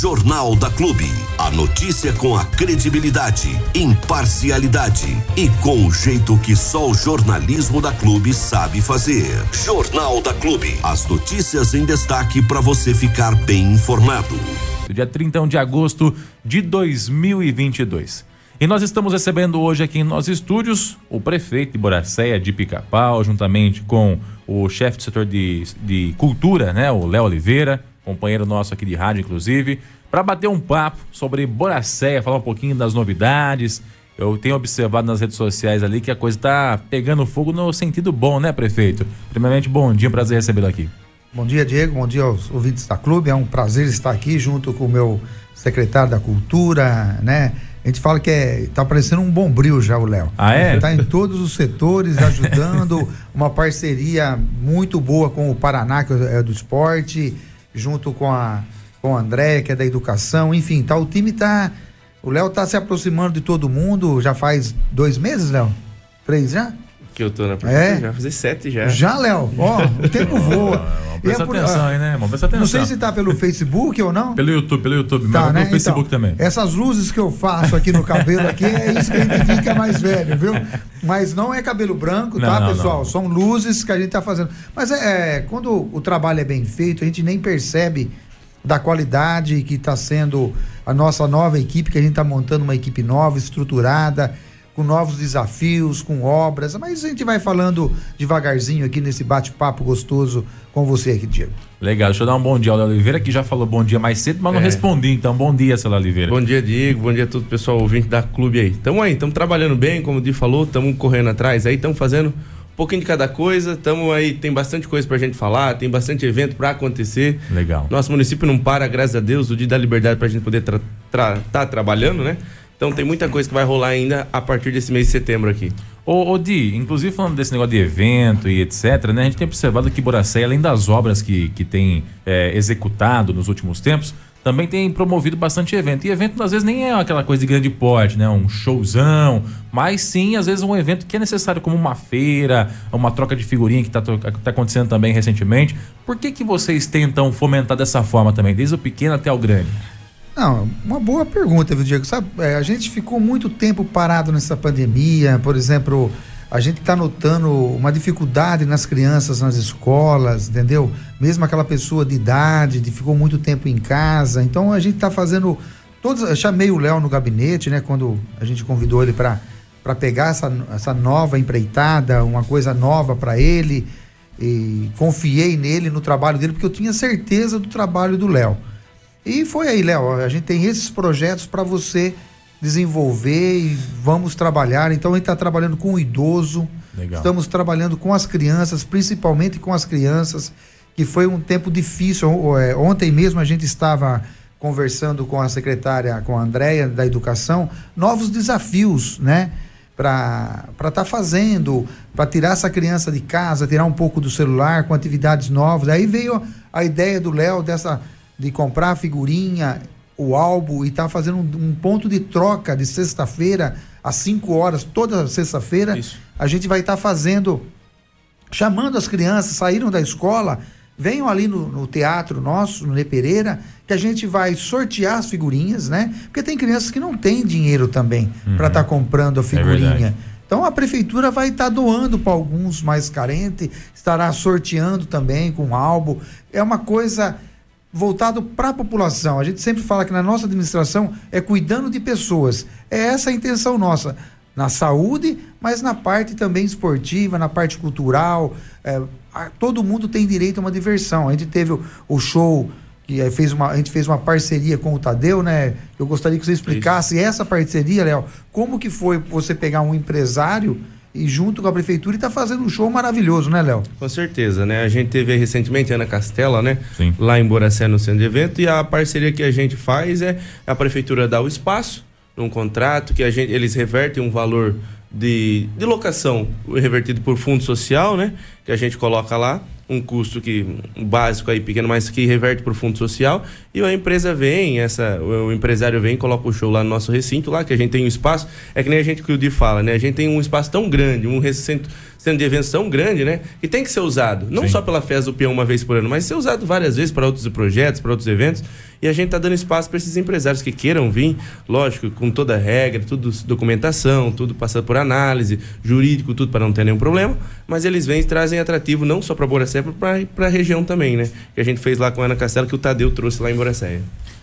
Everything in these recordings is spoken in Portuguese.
Jornal da Clube. A notícia com a credibilidade, imparcialidade e com o jeito que só o jornalismo da Clube sabe fazer. Jornal da Clube. As notícias em destaque para você ficar bem informado. Dia 31 de agosto de 2022. E nós estamos recebendo hoje aqui em nossos estúdios o prefeito de Boracéia de Pica-Pau, juntamente com o chefe do setor de, de cultura, né, o Léo Oliveira, companheiro nosso aqui de rádio, inclusive, para bater um papo sobre Boracéia, falar um pouquinho das novidades. Eu tenho observado nas redes sociais ali que a coisa está pegando fogo no sentido bom, né, prefeito? Primeiramente, bom dia, prazer recebê-lo aqui. Bom dia, Diego. Bom dia aos ouvintes da clube. É um prazer estar aqui junto com o meu secretário da Cultura, né? A gente fala que é, tá parecendo um bombril já o Léo. Ah, é? Tá em todos os setores ajudando, uma parceria muito boa com o Paraná, que é do esporte, junto com a com o André, que é da educação, enfim, tá, o time tá. O Léo tá se aproximando de todo mundo, já faz dois meses, Léo? Três já? Que eu tô na É? já fazer sete já. Já, Léo? Ó, o tempo voa. Presta E é por- atenção aí, né, irmão? Presta atenção. Não sei se tá pelo Facebook ou não. Pelo YouTube, pelo YouTube, Tá, mas né? pelo Facebook Então, também. Essas luzes que eu faço aqui no cabelo aqui, é isso que a gente fica mais velho, viu? Mas não é cabelo branco, Não, tá, não, pessoal? não. São luzes que a gente tá fazendo. Mas é, é, quando o trabalho é bem feito, a gente nem percebe da qualidade que está sendo a nossa nova equipe, que a gente está montando uma equipe nova, estruturada, com novos desafios, com obras. Mas a gente vai falando devagarzinho aqui nesse bate-papo gostoso com você aqui, Diego. Legal, deixa eu dar um bom dia ao Léo Oliveira, que já falou bom dia mais cedo, mas não É. respondi, então bom dia, seu Léo Oliveira. Bom dia, Diego. Bom dia a todo o pessoal ouvinte da clube aí. Tamo aí, tamo trabalhando bem, como o Di falou, tamo correndo atrás aí, tamo fazendo um pouquinho de cada coisa, tamo aí, tem bastante coisa pra gente falar, tem bastante evento pra acontecer. Legal. Nosso município não para, graças a Deus, o dia da liberdade pra gente poder tra tra tá trabalhando, né? Então tem muita coisa que vai rolar ainda a partir desse mês de setembro aqui. Ô, ô Di, inclusive falando desse negócio de evento e etc, né? A gente tem observado que Boracéia, além das obras que, que tem é, executado nos últimos tempos, também tem promovido bastante evento. E evento, às vezes, nem é aquela coisa de grande porte, né? Um showzão, mas sim, às vezes, um evento que é necessário, como uma feira, uma troca de figurinha que está tá acontecendo também recentemente. Por que, que vocês tentam fomentar dessa forma também, desde o pequeno até o grande? Não, uma boa pergunta, viu, Diego? Sabe, é, a gente ficou muito tempo parado nessa pandemia, por exemplo, a gente está notando uma dificuldade nas crianças nas escolas, entendeu? Mesmo aquela pessoa de idade, que ficou muito tempo em casa. Então a gente está fazendo todos. Eu chamei o Léo no gabinete, né? Quando a gente convidou ele para para pegar essa, essa nova empreitada, uma coisa nova para ele. E confiei nele, no trabalho dele, porque eu tinha certeza do trabalho do Léo. E foi aí, Léo. A gente tem esses projetos para você desenvolver e vamos trabalhar. Então a gente está trabalhando com o idoso, Legal. estamos trabalhando com as crianças, principalmente com as crianças, que foi um tempo difícil. É, Ontem mesmo a gente estava conversando com a secretária, com a Andréia da Educação, novos desafios, né? Para estar tá fazendo, para tirar essa criança de casa, tirar um pouco do celular com atividades novas. Aí veio a ideia do Léo dessa de comprar a figurinha, o álbum e tá fazendo um, um ponto de troca de sexta-feira às 5 horas, toda sexta-feira. A gente vai estar fazendo, chamando as crianças, saíram da escola, venham ali no, no teatro nosso, no Ney Pereira, que a gente vai sortear as figurinhas, né? Porque tem crianças que não têm dinheiro também para estar comprando a figurinha. verdade. então a prefeitura vai estar doando para alguns mais carentes, estará sorteando também com álbum. É uma coisa voltado para a população. A gente sempre fala que na nossa administração é cuidando de pessoas. É essa a intenção nossa. Na saúde, mas na parte também esportiva, na parte cultural. é, a- todo mundo tem direito a uma diversão. A gente teve o, o show que eh, fez uma, a gente fez uma parceria com o Tadeu, né? Eu gostaria que você explicasse essa parceria, Léo. Como que foi você pegar um empresário e junto com a prefeitura e tá fazendo um show maravilhoso, né, Léo? Com certeza, né? A gente teve recentemente a Ana Castela, né? Sim. Lá em Boracé, no centro de evento, e a parceria que a gente faz é a prefeitura dá o espaço num contrato que a gente, eles revertem um valor de, de locação revertido por fundo social, né? Que a gente coloca lá um custo que um básico aí pequeno, mas que reverte para o fundo social e a empresa vem, essa, o empresário vem, coloca o show lá no nosso recinto lá, que a gente tem um espaço, é que nem a gente que o Di fala, né? A gente tem um espaço tão grande, um recinto centro de eventos tão grande, né? Que tem que ser usado, não Sim. só pela festa do peão uma vez por ano, mas ser usado várias vezes para outros projetos, para outros eventos. E a gente está dando espaço para esses empresários que queiram vir, lógico, com toda a regra, tudo documentação, tudo passando por análise, jurídico, tudo para não ter nenhum problema. Mas eles vêm e trazem atrativo não só para Boracé, mas para a região também, né? Que a gente fez lá com a Ana Castelo, que o Tadeu trouxe lá em Boracé.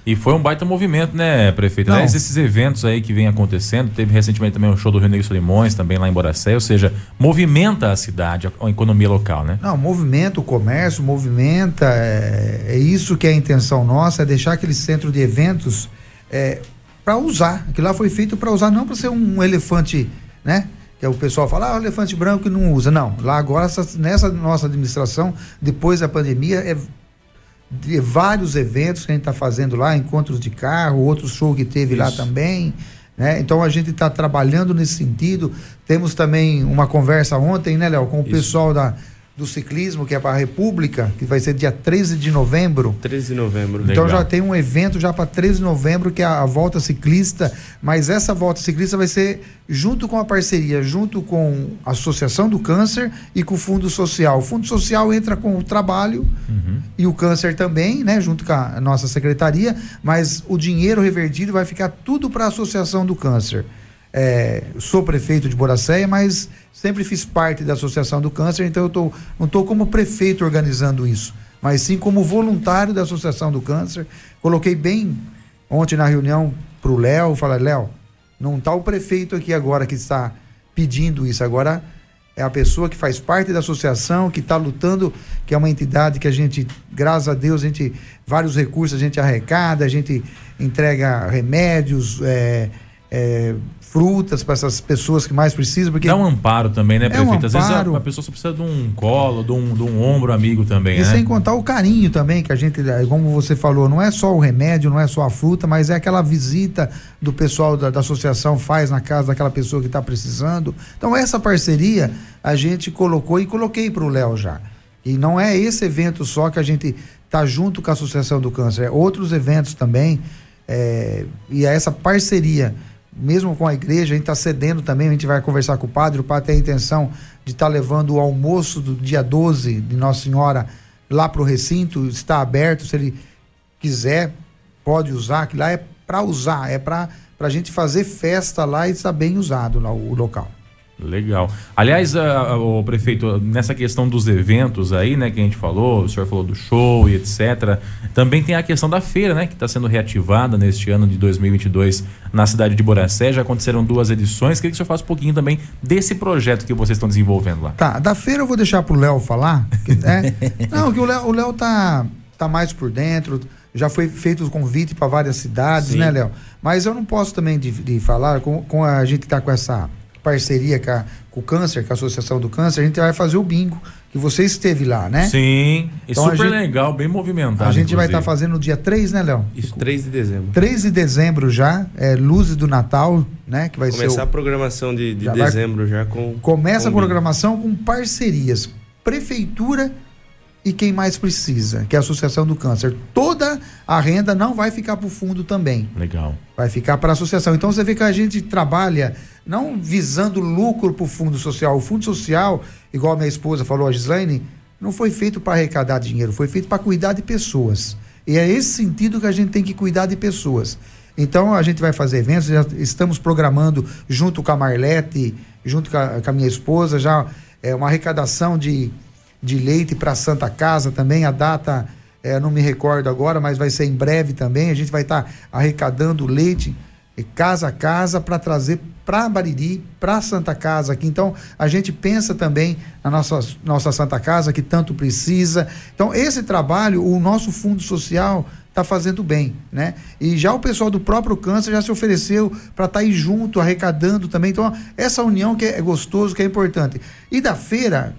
E foi um baita movimento, né, prefeito? Aliás, esses eventos aí que vem acontecendo, teve recentemente também o show do Rio Negro Solimões, também lá em Boracé, ou seja, movimenta a cidade, a economia local, né? Não, movimenta o comércio, movimenta, é, é isso que é a intenção nossa, é deixar aquele centro de eventos é, para usar. Aquilo lá foi feito para usar, não para ser um elefante, né? Que é o pessoal fala, ah, o elefante branco não usa. Não, lá agora, nessa nossa administração, depois da pandemia, é de vários eventos que a gente está fazendo lá, encontros de carro, outro show que teve Isso. lá também. Né? Então a gente está trabalhando nesse sentido. Temos também uma conversa ontem, né, Léo, com o Isso. pessoal da do ciclismo, que é para a República, que vai ser dia 13 de novembro. 13 de novembro. Então Legal. já tem um evento já para 13 de novembro, que é a, volta ciclista, mas essa volta ciclista vai ser junto com a parceria, junto com a Associação do Câncer e com o Fundo Social. O Fundo Social entra com o trabalho uhum. e o câncer também, né, junto com a nossa secretaria, mas o dinheiro revertido vai ficar tudo para a Associação do Câncer. É, sou prefeito de Boracéia, mas sempre fiz parte da Associação do Câncer, então eu tô, não estou como prefeito organizando isso, mas sim como voluntário da Associação do Câncer. Coloquei bem ontem na reunião para o Léo, falei, Léo, não está o prefeito aqui agora que está pedindo isso, agora é a pessoa que faz parte da associação, que está lutando, que é uma entidade que a gente, graças a Deus, a gente, vários recursos a gente arrecada, a gente entrega remédios, é, é, frutas para essas pessoas que mais precisam. Porque Dá um amparo também, né, prefeito? É um Às vezes a, a, pessoa só precisa de um colo, de um, de um ombro amigo também. E né? sem contar o carinho também, que a gente, como você falou, não é só o remédio, não é só a fruta, mas é aquela visita do pessoal da, da associação faz na casa daquela pessoa que está precisando. Então, essa parceria a gente colocou e coloquei para o Léo já. E não é esse evento só que a gente está junto com a Associação do Câncer, é outros eventos também. É, e é essa parceria mesmo com a igreja, a gente está cedendo também, a gente vai conversar com o padre, o padre tem a intenção de estar tá levando o almoço do dia 12 de Nossa Senhora lá para o recinto, está aberto, se ele quiser, pode usar, que lá é para usar, é para a gente fazer festa lá e estar bem usado lá, o local. Legal. Aliás, o prefeito, nessa questão dos eventos aí, né, que a gente falou, o senhor falou do show e etc. Também tem a questão da feira, né, que está sendo reativada neste ano de 2022 na cidade de Boracé. Já aconteceram duas edições. Queria que o senhor faça um pouquinho também desse projeto que vocês estão desenvolvendo lá. Tá, da feira eu vou deixar para o Léo falar. É, não, que o Léo, o Léo tá, tá mais por dentro. Já foi feito o convite para várias cidades, Sim. né, Léo? Mas eu não posso também de, de falar com, com a gente que está com essa parceria com, a, com, o Câncer, com a Associação do Câncer, a gente vai fazer o bingo, que você esteve lá, né? Sim, então, super gente, legal, bem movimentado. A gente inclusive. vai estar tá fazendo no dia 3, né, Léo? Isso, 3 de dezembro. 3 de dezembro já, é Luzes do Natal, né? Que vai Começar ser o, a programação de, de já dezembro vai, já com. Começa com a programação com parcerias. Prefeitura e quem mais precisa, que é a Associação do Câncer. Toda a renda não vai ficar para o fundo também. Legal. Vai ficar para a associação. Então você vê que a gente trabalha não visando lucro para o fundo social. O fundo social, igual a minha esposa falou, a Gislaine, não foi feito para arrecadar dinheiro, foi feito para cuidar de pessoas. E é esse sentido que a gente tem que cuidar de pessoas. Então a gente vai fazer eventos, já estamos programando junto com a Marlete, junto com a, com a minha esposa, já é uma arrecadação de de leite para Santa Casa também. A data, é, não me recordo agora, mas vai ser em breve também. A gente vai estar tá arrecadando leite casa a casa para trazer para Bariri, para Santa Casa aqui. Então, a gente pensa também na nossa, nossa Santa Casa, que tanto precisa. Então, esse trabalho, o nosso Fundo Social está fazendo bem, né? E já o pessoal do próprio câncer já se ofereceu para estar tá aí junto, arrecadando também. Então, essa união que é gostoso, que é importante. E da feira,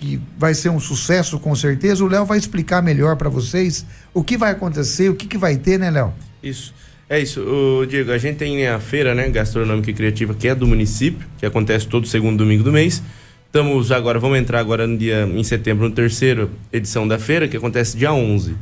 que vai ser um sucesso com certeza. O Léo vai explicar melhor para vocês o que vai acontecer, o que, que vai ter, né, Léo? Isso. É isso, o Diego, a gente tem a feira, né, gastronômica e criativa, que é do município, que acontece todo segundo domingo do mês. Estamos agora, vamos entrar agora no dia em setembro, no terceiro edição da feira, que acontece dia 11.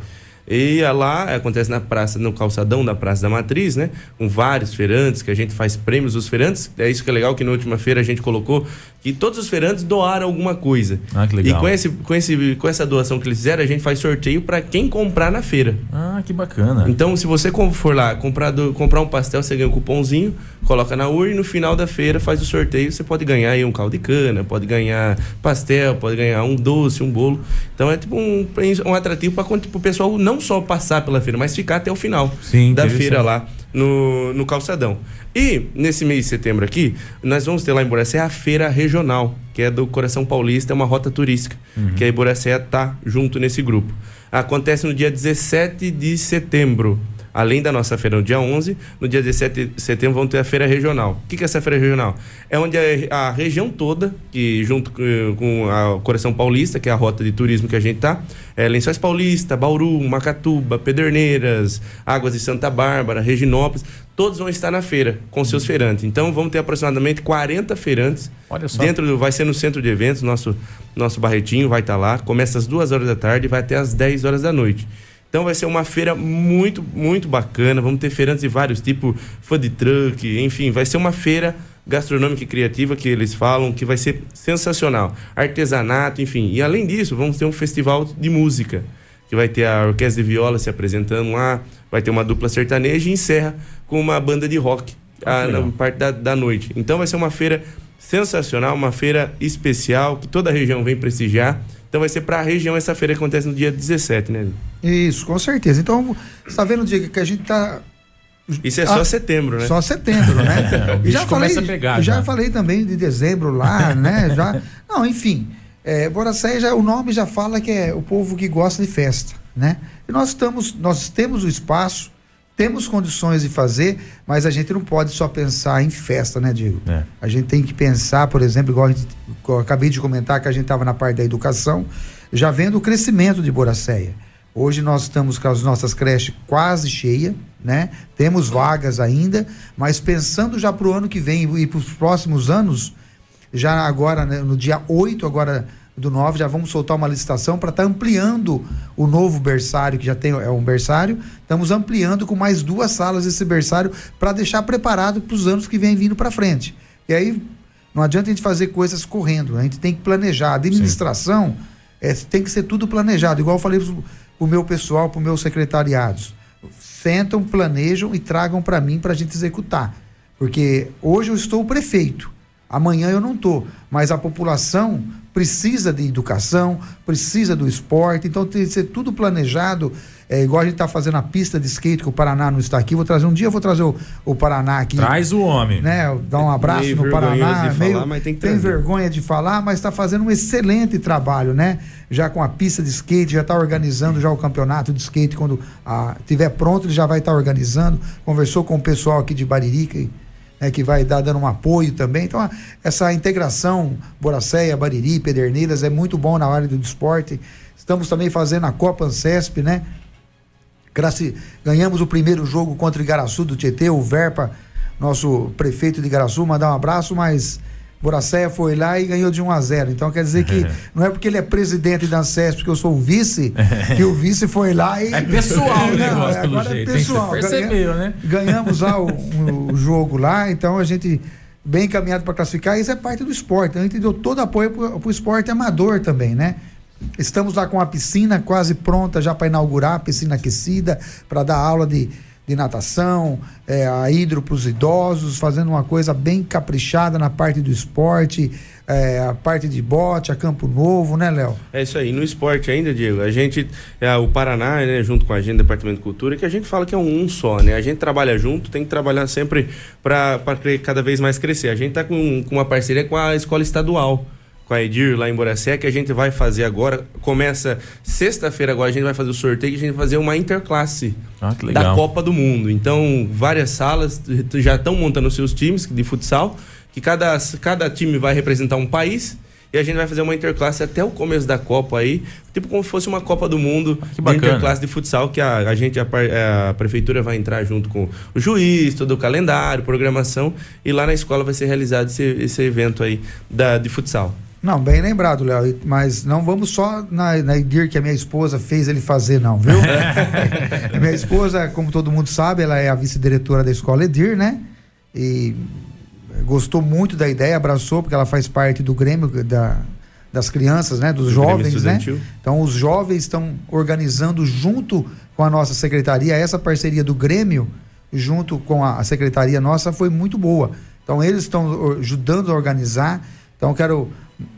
E lá acontece na praça, no calçadão da Praça da Matriz, né? Com vários feirantes, que a gente faz prêmios dos feirantes. É isso que é legal, que na última feira a gente colocou que todos os feirantes doaram alguma coisa. Ah, que legal. E com, esse, com, esse, com essa doação que eles fizeram, a gente faz sorteio para quem comprar na feira. Ah, que bacana. Então, se você for lá comprar, do, comprar um pastel, você ganha um cupomzinho, coloca na urna e no final da feira faz o sorteio. Você pode ganhar aí um caldo de cana, pode ganhar pastel, pode ganhar um doce, um bolo. Então é tipo um, um atrativo para o pessoal não só passar pela feira, mas ficar até o final Sim, da feira lá no, no calçadão. E nesse mês de setembro aqui, nós vamos ter lá em Boracé a feira regional, que é do Coração Paulista, é uma rota turística, uhum. que a Boracé tá junto nesse grupo. Acontece no dia 17 de setembro. Além da nossa feira no dia 11, no dia 17 de setembro vamos ter a feira regional. O que, que é essa feira regional? É onde a, a região toda, que junto com a Coração Paulista, que é a rota de turismo que a gente tá, é Lençóis Paulista, Bauru, Macatuba, Pederneiras, Águas de Santa Bárbara, Reginópolis, todos vão estar na feira com seus feirantes. Então vamos ter aproximadamente 40 feirantes. Olha só. Dentro do, vai ser no centro de eventos, nosso nosso Barretinho vai estar tá lá, começa às duas horas da tarde e vai até às 10 horas da noite. Então vai ser uma feira muito, muito bacana. Vamos ter feirantes de vários tipos, food truck, enfim, vai ser uma feira gastronômica e criativa que eles falam que vai ser sensacional. Artesanato, enfim. E além disso, vamos ter um festival de música, que vai ter a orquestra de viola se apresentando lá, vai ter uma dupla sertaneja e encerra com uma banda de rock ah, na parte da, da noite. Então vai ser uma feira sensacional, uma feira especial que toda a região vem prestigiar. Então vai ser para a região essa feira que acontece no dia 17, né? Isso, com certeza. Então, você está vendo, Diego, que a gente está isso é só ah, setembro, né? Só setembro, né? já falei, pegar, já, já falei também de dezembro lá, né? Já, não, enfim, é, Boracé já o nome já fala que é o povo que gosta de festa, né? E nós estamos, nós temos o espaço, temos condições de fazer, mas a gente não pode só pensar em festa, né, Diego? É. A gente tem que pensar, por exemplo, igual, gente, igual acabei de comentar que a gente estava na parte da educação, já vendo o crescimento de Boracéia. Hoje nós estamos com as nossas creches quase cheias, né? Temos vagas ainda, mas pensando já para o ano que vem e para os próximos anos, já agora, né, no dia 8 agora do 9, já vamos soltar uma licitação para estar tá ampliando o novo berçário, que já tem é um berçário, estamos ampliando com mais duas salas esse berçário para deixar preparado para os anos que vem vindo para frente. E aí não adianta a gente fazer coisas correndo, a gente tem que planejar. A administração é, tem que ser tudo planejado, igual eu falei para o meu pessoal, para os meus secretariados. Sentam, planejam e tragam para mim para a gente executar. Porque hoje eu estou o prefeito, amanhã eu não estou, mas a população precisa de educação, precisa do esporte, então tem que ser tudo planejado. É, igual a gente está fazendo a pista de skate, que o Paraná não está aqui. Vou trazer um dia, eu vou trazer o, o Paraná aqui. Traz o homem. Né? Dar um abraço meio no Paraná. De meio, falar, mas tem, que tem vergonha de falar, mas está fazendo um excelente trabalho, né? Já com a pista de skate, já está organizando já o campeonato de skate. Quando a, tiver pronto, ele já vai estar tá organizando. Conversou com o pessoal aqui de Baririca. E, né, que vai dar dando um apoio também. Então, essa integração Boracéia, Bariri, Pederneiras é muito bom na área do esporte. Estamos também fazendo a Copa Ancesp, né? Ganhamos o primeiro jogo contra o do Tietê, o Verpa, nosso prefeito de Igaraçu, mandar um abraço, mas Boracéia foi lá e ganhou de 1 a 0. Então quer dizer que não é porque ele é presidente da ANSESP que eu sou o vice, que o vice foi lá e. É pessoal, né? Agora é pessoal. Percebeu, né? Ganhamos lá o, o, jogo lá, então a gente bem encaminhado para classificar. Isso é parte do esporte. Então a gente deu todo apoio para o esporte amador também, né? Estamos lá com a piscina quase pronta já para inaugurar, piscina aquecida, para dar aula de de natação, é, a hidro para os idosos, fazendo uma coisa bem caprichada na parte do esporte, é, a parte de bote, a Campo Novo, né, Léo? É isso aí. No esporte ainda, Diego, a gente, é, o Paraná, né, junto com a gente, Departamento de Cultura, que a gente fala que é um, um só, né? A gente trabalha junto, tem que trabalhar sempre para cada vez mais crescer. A gente está com, com uma parceria com a escola estadual com a Edir lá em Boracé, que a gente vai fazer agora. Começa sexta-feira agora, a gente vai fazer o sorteio e a gente vai fazer uma interclasse ah, da Copa do Mundo. Então, várias salas já estão montando seus times de futsal, que cada, cada time vai representar um país. E a gente vai fazer uma interclasse até o começo da Copa aí, tipo como se fosse uma Copa do Mundo, que bacana. interclasse de futsal, que a, a gente, a, a, prefeitura vai entrar junto com o juiz, todo o calendário, programação, e lá na escola vai ser realizado esse, esse evento aí da, de futsal. Não, bem lembrado, Léo. Mas não vamos só na, na IDIR que a minha esposa fez ele fazer, não, viu? minha esposa, como todo mundo sabe, ela é a vice-diretora da escola EDIR, né? E gostou muito da ideia, abraçou, porque ela faz parte do Grêmio da, das crianças, né? Dos do jovens, né? Então os jovens estão organizando junto com a nossa secretaria, essa parceria do Grêmio, junto com a, a secretaria nossa, foi muito boa. Então eles estão ajudando a organizar. Então quero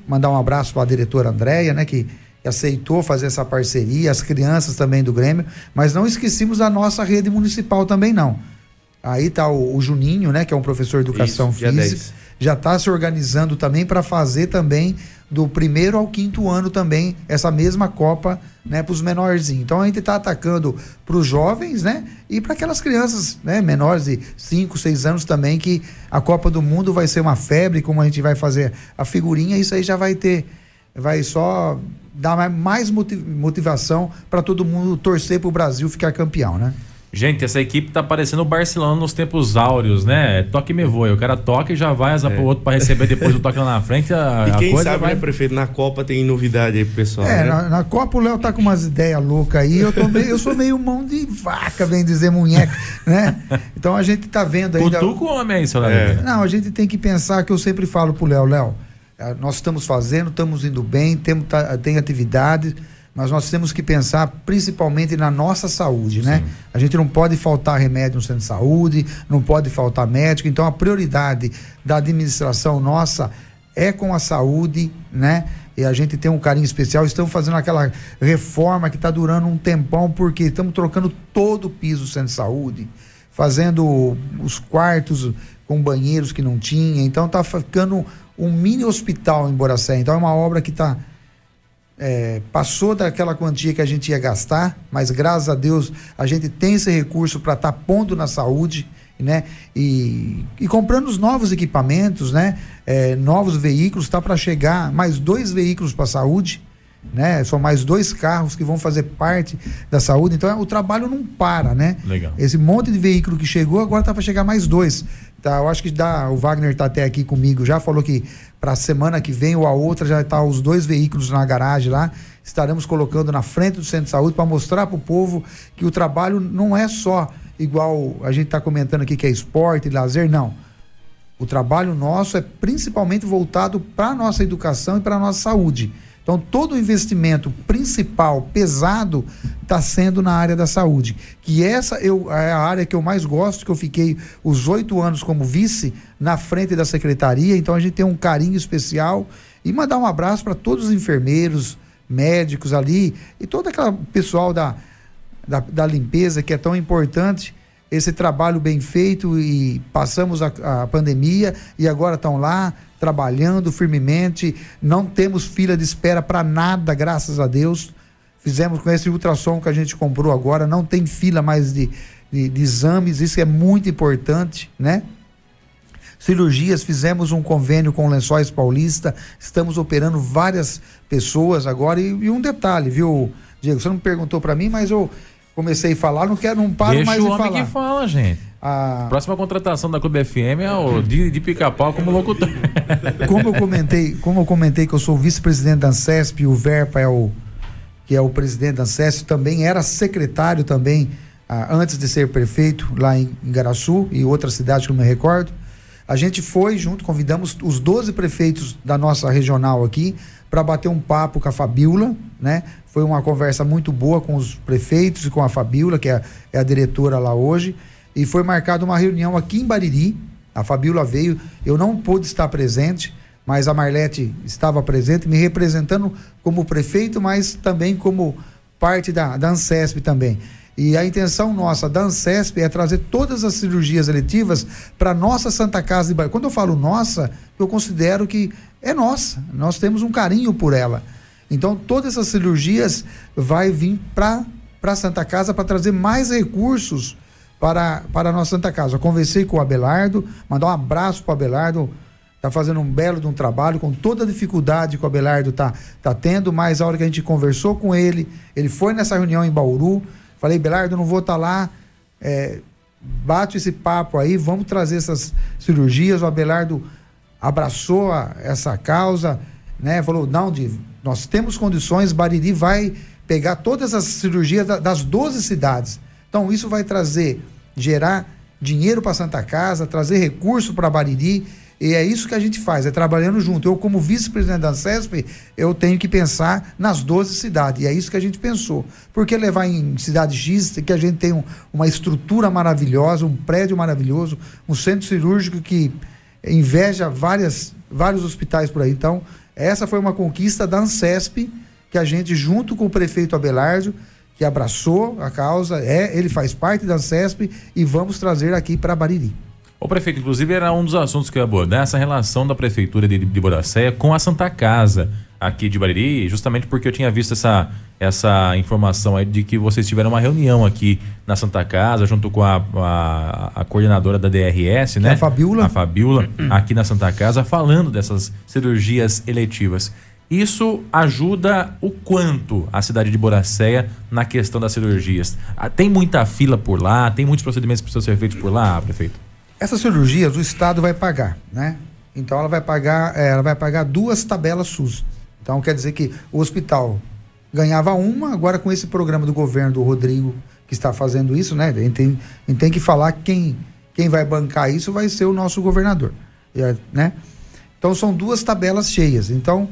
mandar um abraço para a diretora Andréia, né, que, aceitou fazer essa parceria, as crianças também do Grêmio, mas não esquecemos da nossa rede municipal também não. Aí está o, o, Juninho, né, que é um professor de educação Isso, física, já está se organizando também para fazer também do primeiro ao quinto ano também essa mesma Copa né, para os menorzinhos. Então a gente está atacando para os jovens né, e para aquelas crianças né, menores de 5, 6 anos também, que a Copa do Mundo vai ser uma febre, como a gente vai fazer a figurinha, isso aí já vai ter, vai só dar mais motivação para todo mundo torcer para o Brasil ficar campeão, né? Gente, essa equipe tá parecendo o Barcelona nos tempos áureos, né? Toque me voe. O cara toca e já vai asa é. pro outro para receber depois o toque lá na frente. A, e quem sabe, vai... né, prefeito, na Copa tem novidade aí pro pessoal. É, né? na, na, Copa o Léo tá com umas ideias loucas aí. Eu, tô meio, eu sou meio mão de vaca, bem dizer munheca, né? Então a gente tá vendo aí. Cutuca o homem aí, seu é. Não, a gente tem que pensar que eu sempre falo pro Léo, Léo, eh, nós estamos fazendo, estamos indo bem, temos, tá, tem atividades mas nós temos que pensar principalmente na nossa saúde, né? Sim. A gente não pode faltar remédio no centro de saúde, não pode faltar médico, então a prioridade da administração nossa é com a saúde, né? E a gente tem um carinho especial. Estamos fazendo aquela reforma que está durando um tempão, porque estamos trocando todo o piso do centro de saúde, fazendo os quartos com banheiros que não tinha. Então está ficando um mini hospital em Boracé. Então é uma obra que está é, passou daquela quantia que a gente ia gastar, mas graças a Deus a gente tem esse recurso para estar tá pondo na saúde, né? E, e comprando os novos equipamentos, né? É, novos veículos, está para chegar mais dois veículos para a saúde, né? São mais dois carros que vão fazer parte da saúde. Então o trabalho não para, né? Legal. Esse monte de veículo que chegou, agora tá para chegar mais dois. Tá, eu acho que dá, o Wagner está até aqui comigo, já falou que para a semana que vem ou a outra já está os dois veículos na garagem lá. Estaremos colocando na frente do centro de saúde para mostrar para o povo que o trabalho não é só igual a gente está comentando aqui que é esporte, lazer, não. O trabalho nosso é principalmente voltado para a nossa educação e para a nossa saúde. Então, todo o investimento principal, pesado, está sendo na área da saúde. Que essa eu, é a área que eu mais gosto, que eu fiquei os oito anos como vice na frente da secretaria. Então, a gente tem um carinho especial. E mandar um abraço para todos os enfermeiros, médicos ali e todo aquele pessoal da, da, da limpeza que é tão importante esse trabalho bem feito e passamos a, a pandemia e agora estão lá trabalhando firmemente, não temos fila de espera para nada, graças a Deus. Fizemos com esse ultrassom que a gente comprou agora, não tem fila mais de, de, de exames, isso é muito importante, né? cirurgias, fizemos um convênio com o Lençóis Paulista, estamos operando várias pessoas agora. E, e um detalhe, viu, Diego? Você não perguntou para mim, mas eu comecei a falar, não quero, não paro Deixa mais de falar. Deixa o homem que fala, gente. A... Próxima contratação da Clube FM é o de, de pica-pau como locutor. Como eu comentei, como eu comentei que eu sou vice-presidente da Ancesp e o Verpa é o que é o presidente da Ancesp, também era secretário também ah, antes de ser prefeito lá em, em Garaçu e outra cidade que eu me recordo. A gente foi junto, convidamos os 12 prefeitos da nossa regional aqui para bater um papo com a Fabiola, né? Foi uma conversa muito boa com os prefeitos e com a Fabiola, que é, é a diretora lá hoje e foi marcada uma reunião aqui em Bariri. A Fabiola veio, eu não pude estar presente, mas a Marlete estava presente, me representando como prefeito, mas também como parte da, da Ancesp também. E a intenção nossa da Ancesp é trazer todas as cirurgias eletivas para nossa Santa Casa de Bariri. Quando eu falo nossa, eu considero que é nossa. Nós temos um carinho por ela. Então, todas essas cirurgias vai vir para a Santa Casa para trazer mais recursos para, para a nossa Santa Casa. Eu conversei com o Abelardo, mandar um abraço para o Abelardo, está fazendo um belo de um trabalho, com toda a dificuldade que o Abelardo está tá tendo, mas a hora que a gente conversou com ele, ele foi nessa reunião em Bauru, falei, Abelardo, não vou estar tá lá, é, bate esse papo aí, vamos trazer essas cirurgias, o Abelardo abraçou a, essa causa, né? Falou, não, de, nós temos condições, Bariri vai pegar todas as cirurgias da, das 12 cidades. Então, isso vai trazer, gerar dinheiro para Santa Casa, trazer recurso para Bariri. E é isso que a gente faz, é trabalhando junto. Eu, como vice-presidente da ANSESP, eu tenho que pensar nas 12 cidades. E é isso que a gente pensou. Porque levar em cidade X, que a gente tem um, uma estrutura maravilhosa, um prédio maravilhoso, um centro cirúrgico que inveja várias, vários hospitais por aí. Então, essa foi uma conquista da ANSESP, que a gente, junto com o prefeito Abelardo, que abraçou a causa, é, ele faz parte da ANSESP e vamos trazer aqui para Bariri. O prefeito, inclusive, era um dos assuntos que eu ia abordar, essa relação da prefeitura de, de Boracéia com a Santa Casa aqui de Bariri, justamente porque eu tinha visto essa, essa informação aí de que vocês tiveram uma reunião aqui na Santa Casa, junto com a, a, a coordenadora da DRS, né? a Fabiola. A Fabiola, aqui na Santa Casa, falando dessas cirurgias eletivas. Isso ajuda o quanto a cidade de Boracéia na questão das cirurgias? Ah, Tem muita fila por lá? Tem muitos procedimentos que precisam ser feitos por lá, prefeito? Essas cirurgias o Estado vai pagar, né? Então ela vai pagar, eh, ela vai pagar duas tabelas SUS. Então quer dizer que o hospital ganhava uma, agora com esse programa do governo do Rodrigo que está fazendo isso, né? A gente tem, tem que falar que quem, quem vai bancar isso vai ser o nosso governador, né? Então são duas tabelas cheias. Então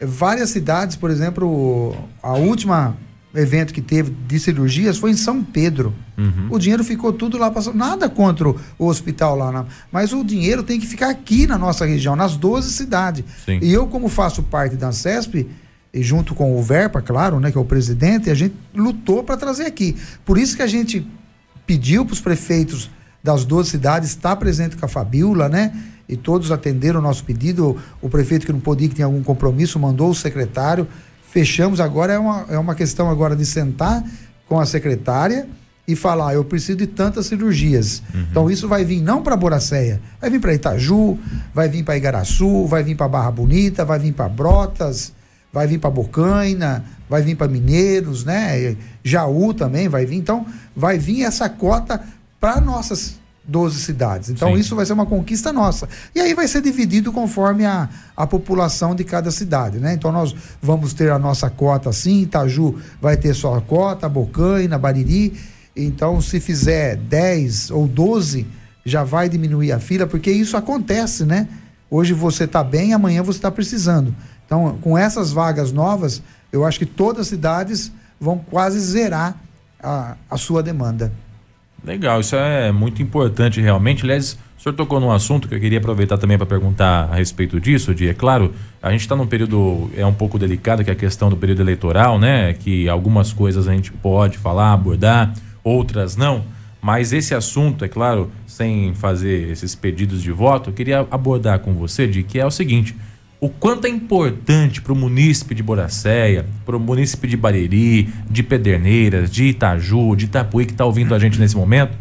várias cidades, por exemplo, a última evento que teve de cirurgias foi em São Pedro. Uhum. O dinheiro ficou tudo lá passando. Nada contra o, hospital lá, na- mas o dinheiro tem que ficar aqui na nossa região, nas 12 cidades. Sim. E eu, como faço parte da ANSESP, e junto com o Verpa, claro, né, que é o presidente, a gente lutou para trazer aqui. Por isso que a gente pediu para os prefeitos das 12 cidades estar presente com a Fabiola, né? E todos atenderam o nosso pedido. O prefeito que não podia, que tinha algum compromisso, mandou o secretário. Fechamos agora, é uma, é uma questão agora de sentar com a secretária e falar, eu preciso de tantas cirurgias. Então isso vai vir não para Boracéia, vai vir para Itaju, vai vir para Igaraçu, vai vir para Barra Bonita, vai vir para Brotas, vai vir para Bocaina, vai vir para Mineiros, né? Jaú também vai vir. Então, vai vir essa cota para nossas 12 cidades. Então, Sim. isso vai ser uma conquista nossa. E aí vai ser dividido conforme a, a população de cada cidade, né? Então, nós vamos ter a nossa cota assim, Itaju vai ter sua cota, Bocaina, Bariri. Então, se fizer 10 ou 12, já vai diminuir a fila, porque isso acontece, né? Hoje você está bem, amanhã você está precisando. Então, com essas vagas novas, eu acho que todas as cidades vão quase zerar a, a sua demanda. Legal, isso é muito importante realmente. Aliás, o senhor tocou num assunto que eu queria aproveitar também para perguntar a respeito disso, de, é claro, a gente está num período é um pouco delicado, que é a questão do período eleitoral, né? Que algumas coisas a gente pode falar, abordar, outras não. Mas esse assunto, é claro, sem fazer esses pedidos de voto, eu queria abordar com você de que é o seguinte: o quanto é importante para o munícipe de Boracéia, para o munícipe de Bariri, de Pederneiras, de Itaju, de Itapuí, que está ouvindo a gente nesse momento,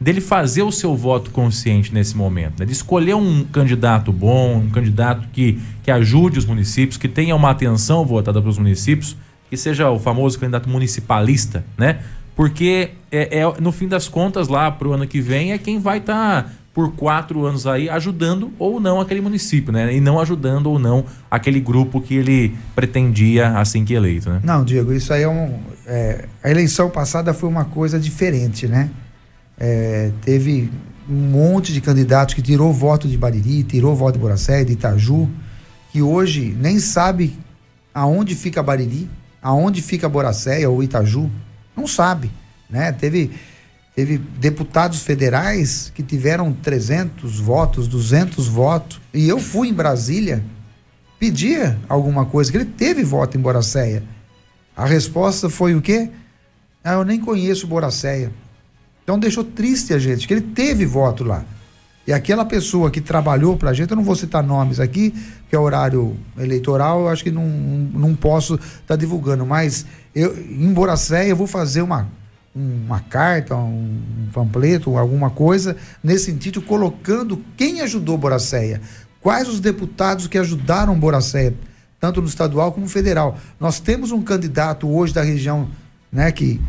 dele fazer o seu voto consciente nesse momento, né? de escolher um candidato bom, um candidato que, que ajude os municípios, que tenha uma atenção voltada para os municípios, que seja o famoso candidato municipalista, né? Porque é, é, no fim das contas, lá para o ano que vem, é quem vai estar por quatro anos aí ajudando ou não aquele município, né? E não ajudando ou não aquele grupo que ele pretendia assim que eleito, né? Não, Diego, isso aí é um. é, a eleição passada foi uma coisa diferente, né? É, teve um monte de candidatos que tirou voto de Bariri, tirou voto de Boracé, de Itaju, que hoje nem sabe aonde fica Bariri, aonde fica Boracéia ou Itaju, não sabe, né? Teve teve deputados federais que tiveram 300 votos, 200 votos, e eu fui em Brasília pedir alguma coisa, que ele teve voto em Boracéia. A resposta foi o quê? Ah, eu nem conheço Boracéia. Então deixou triste a gente, que ele teve voto lá. E aquela pessoa que trabalhou pra gente, eu não vou citar nomes aqui, que é horário eleitoral, eu acho que não, não posso estar tá divulgando, mas eu, em Boracéia eu vou fazer uma, uma carta, um panfleto, alguma coisa, nesse sentido, colocando quem ajudou Boracéia, quais os deputados que ajudaram Boracéia, tanto no estadual como no federal. Nós temos um candidato hoje da região, né, que,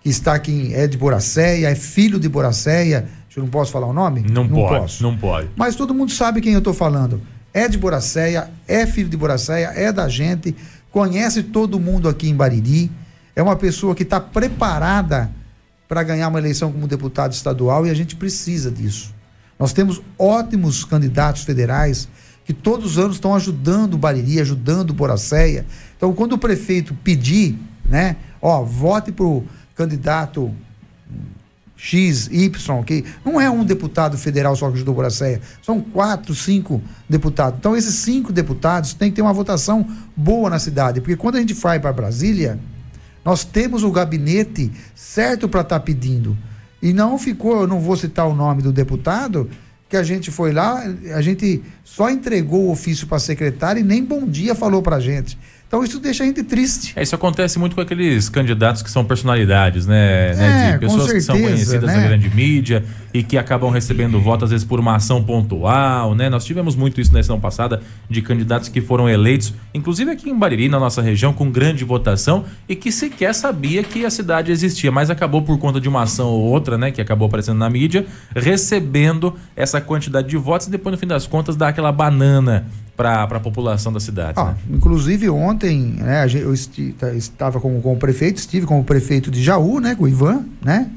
que está aqui, em- é de Boracéia, é filho de Boracéia, eu não posso falar o nome? Não, pode, não pode. Mas todo mundo sabe quem eu estou falando. é de Boracéia, é filho de Boracéia, é da gente, conhece todo mundo aqui em Bariri, é uma pessoa que está preparada para ganhar uma eleição como deputado estadual e a gente precisa disso. Nós temos ótimos candidatos federais que todos os anos estão ajudando o Bariri, ajudando o Boracéia. Então, quando o prefeito pedir, né, ó, vote para o candidato X, Y, que não é um deputado federal só que ajudou o Boracéia, são quatro, cinco deputados. Então, esses cinco deputados têm que ter uma votação boa na cidade, porque quando a gente vai para Brasília, nós temos o gabinete certo para estar tá pedindo. E não ficou, eu não vou citar o nome do deputado, que a gente foi lá, a gente só entregou o ofício para a secretária e nem bom dia falou para a gente. Então isso deixa a gente triste. É, isso acontece muito com aqueles candidatos que são personalidades, né? né é, de pessoas certeza, que são conhecidas né? na grande mídia e que acabam recebendo votos, às vezes, por uma ação pontual, né? Nós tivemos muito isso na edição passada de candidatos que foram eleitos, inclusive aqui em Bariri, na nossa região, com grande votação e que sequer sabia que a cidade existia, mas acabou por conta de uma ação ou outra, né? Que acabou aparecendo na mídia, recebendo essa quantidade de votos e depois, no fim das contas, dá aquela banana para a população da cidade. Ah, né? Inclusive ontem, né, eu esti, tá, estava com, com o prefeito, estive com o prefeito de Jaú, né, com o Ivan, né,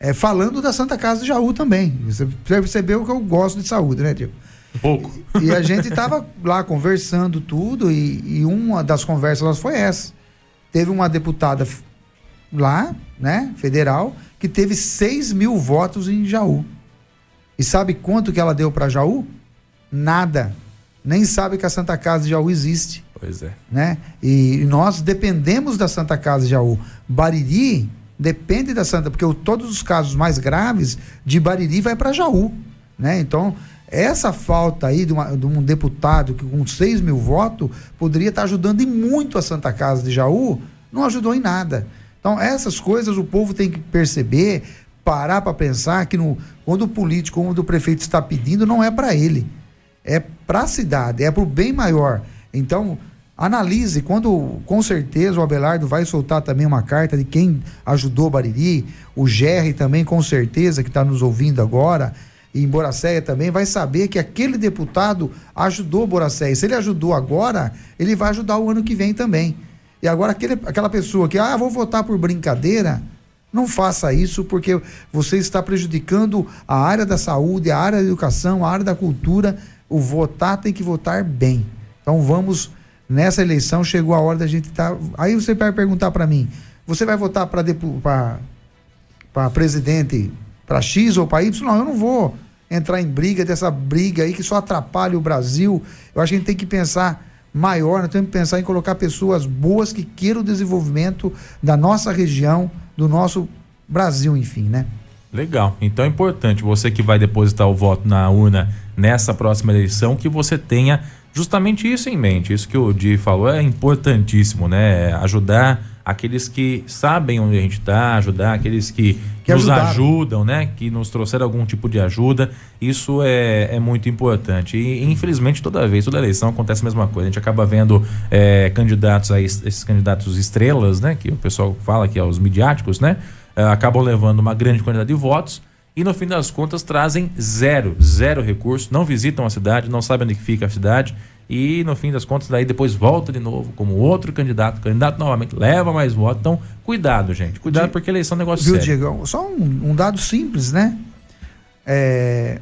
é, falando da Santa Casa de Jaú também. Você percebeu que eu gosto de saúde, né, Diego? Um pouco. E, e a gente estava lá conversando tudo e, e, uma das conversas foi essa. Teve uma deputada lá, né, federal, que teve 6 mil votos em Jaú. E sabe quanto que ela deu para Jaú? Nada nem sabe que a Santa Casa de Jaú existe. Pois é. Né? E nós dependemos da Santa Casa de Jaú. Bariri depende da Santa, porque todos os casos mais graves de Bariri vai para Jaú. Né? Então, essa falta aí de, uma, de, um deputado que com 6 mil votos poderia estar ajudando em muito a Santa Casa de Jaú, não ajudou em nada. Então, essas coisas o povo tem que perceber, parar para pensar que no, quando o político, quando o prefeito está pedindo, não é para ele é para a cidade, é para o bem maior. Então, analise, quando com certeza o Abelardo vai soltar também uma carta de quem ajudou Bariri, o Gerry também com certeza que está nos ouvindo agora, e em Boracéia também, vai saber que aquele deputado ajudou Boracéia. Se ele ajudou agora, ele vai ajudar o ano que vem também. E agora aquele, aquela pessoa que, ah, vou votar por brincadeira, não faça isso porque você está prejudicando a área da saúde, a área da educação, a área da cultura o votar tem que votar bem. Então vamos nessa eleição chegou a hora da gente estar. Tá... Aí você vai perguntar para mim, você vai votar para para presidente para X ou para Y? Não, eu não vou entrar em briga dessa briga aí que só atrapalha o Brasil. Eu acho que a gente tem que pensar maior, nós temos que pensar em colocar pessoas boas que queiram o desenvolvimento da nossa região, do nosso Brasil, enfim, né? Legal. Então é importante você que vai depositar o voto na urna nessa próxima eleição que você tenha justamente isso em mente. Isso que o Di falou é importantíssimo, né? Ajudar aqueles que sabem onde a gente está, ajudar aqueles que, que nos ajudaram. ajudam, né? Que nos trouxeram algum tipo de ajuda. Isso é, é muito importante. E infelizmente toda vez, toda eleição acontece a mesma coisa. A gente acaba vendo é, candidatos aí, esses candidatos estrelas, né? Que o pessoal fala que é os midiáticos, né? É, acabam levando uma grande quantidade de votos e no fim das contas trazem zero, zero recurso, não visitam a cidade, não sabem onde fica a cidade e no fim das contas daí depois volta de novo como outro candidato, candidato novamente leva mais votos. Então, cuidado, gente, cuidado porque eleição é um negócio Viu, sério. Diego, só um, um, dado simples, né? É,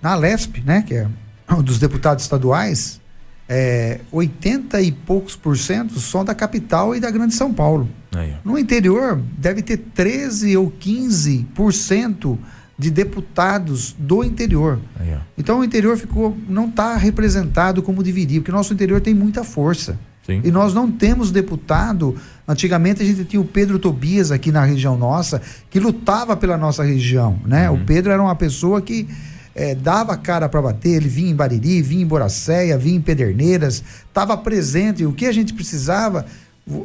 na Lesp, né, que é um dos deputados estaduais, é, 80 e poucos por cento são da capital e da Grande São Paulo. Aí, no interior, deve ter 13 ou 15 por cento de deputados do interior. Aí, então o interior ficou não está representado como deveria, porque nosso interior tem muita força. Sim. E nós não temos deputado. Antigamente a gente tinha o Pedro Tobias aqui na região nossa, que lutava pela nossa região, né? Uhum. O Pedro era uma pessoa que é, dava cara para bater, ele vinha em Bariri, vinha em Boracéia, vinha em Pederneiras, estava presente. O que a gente precisava,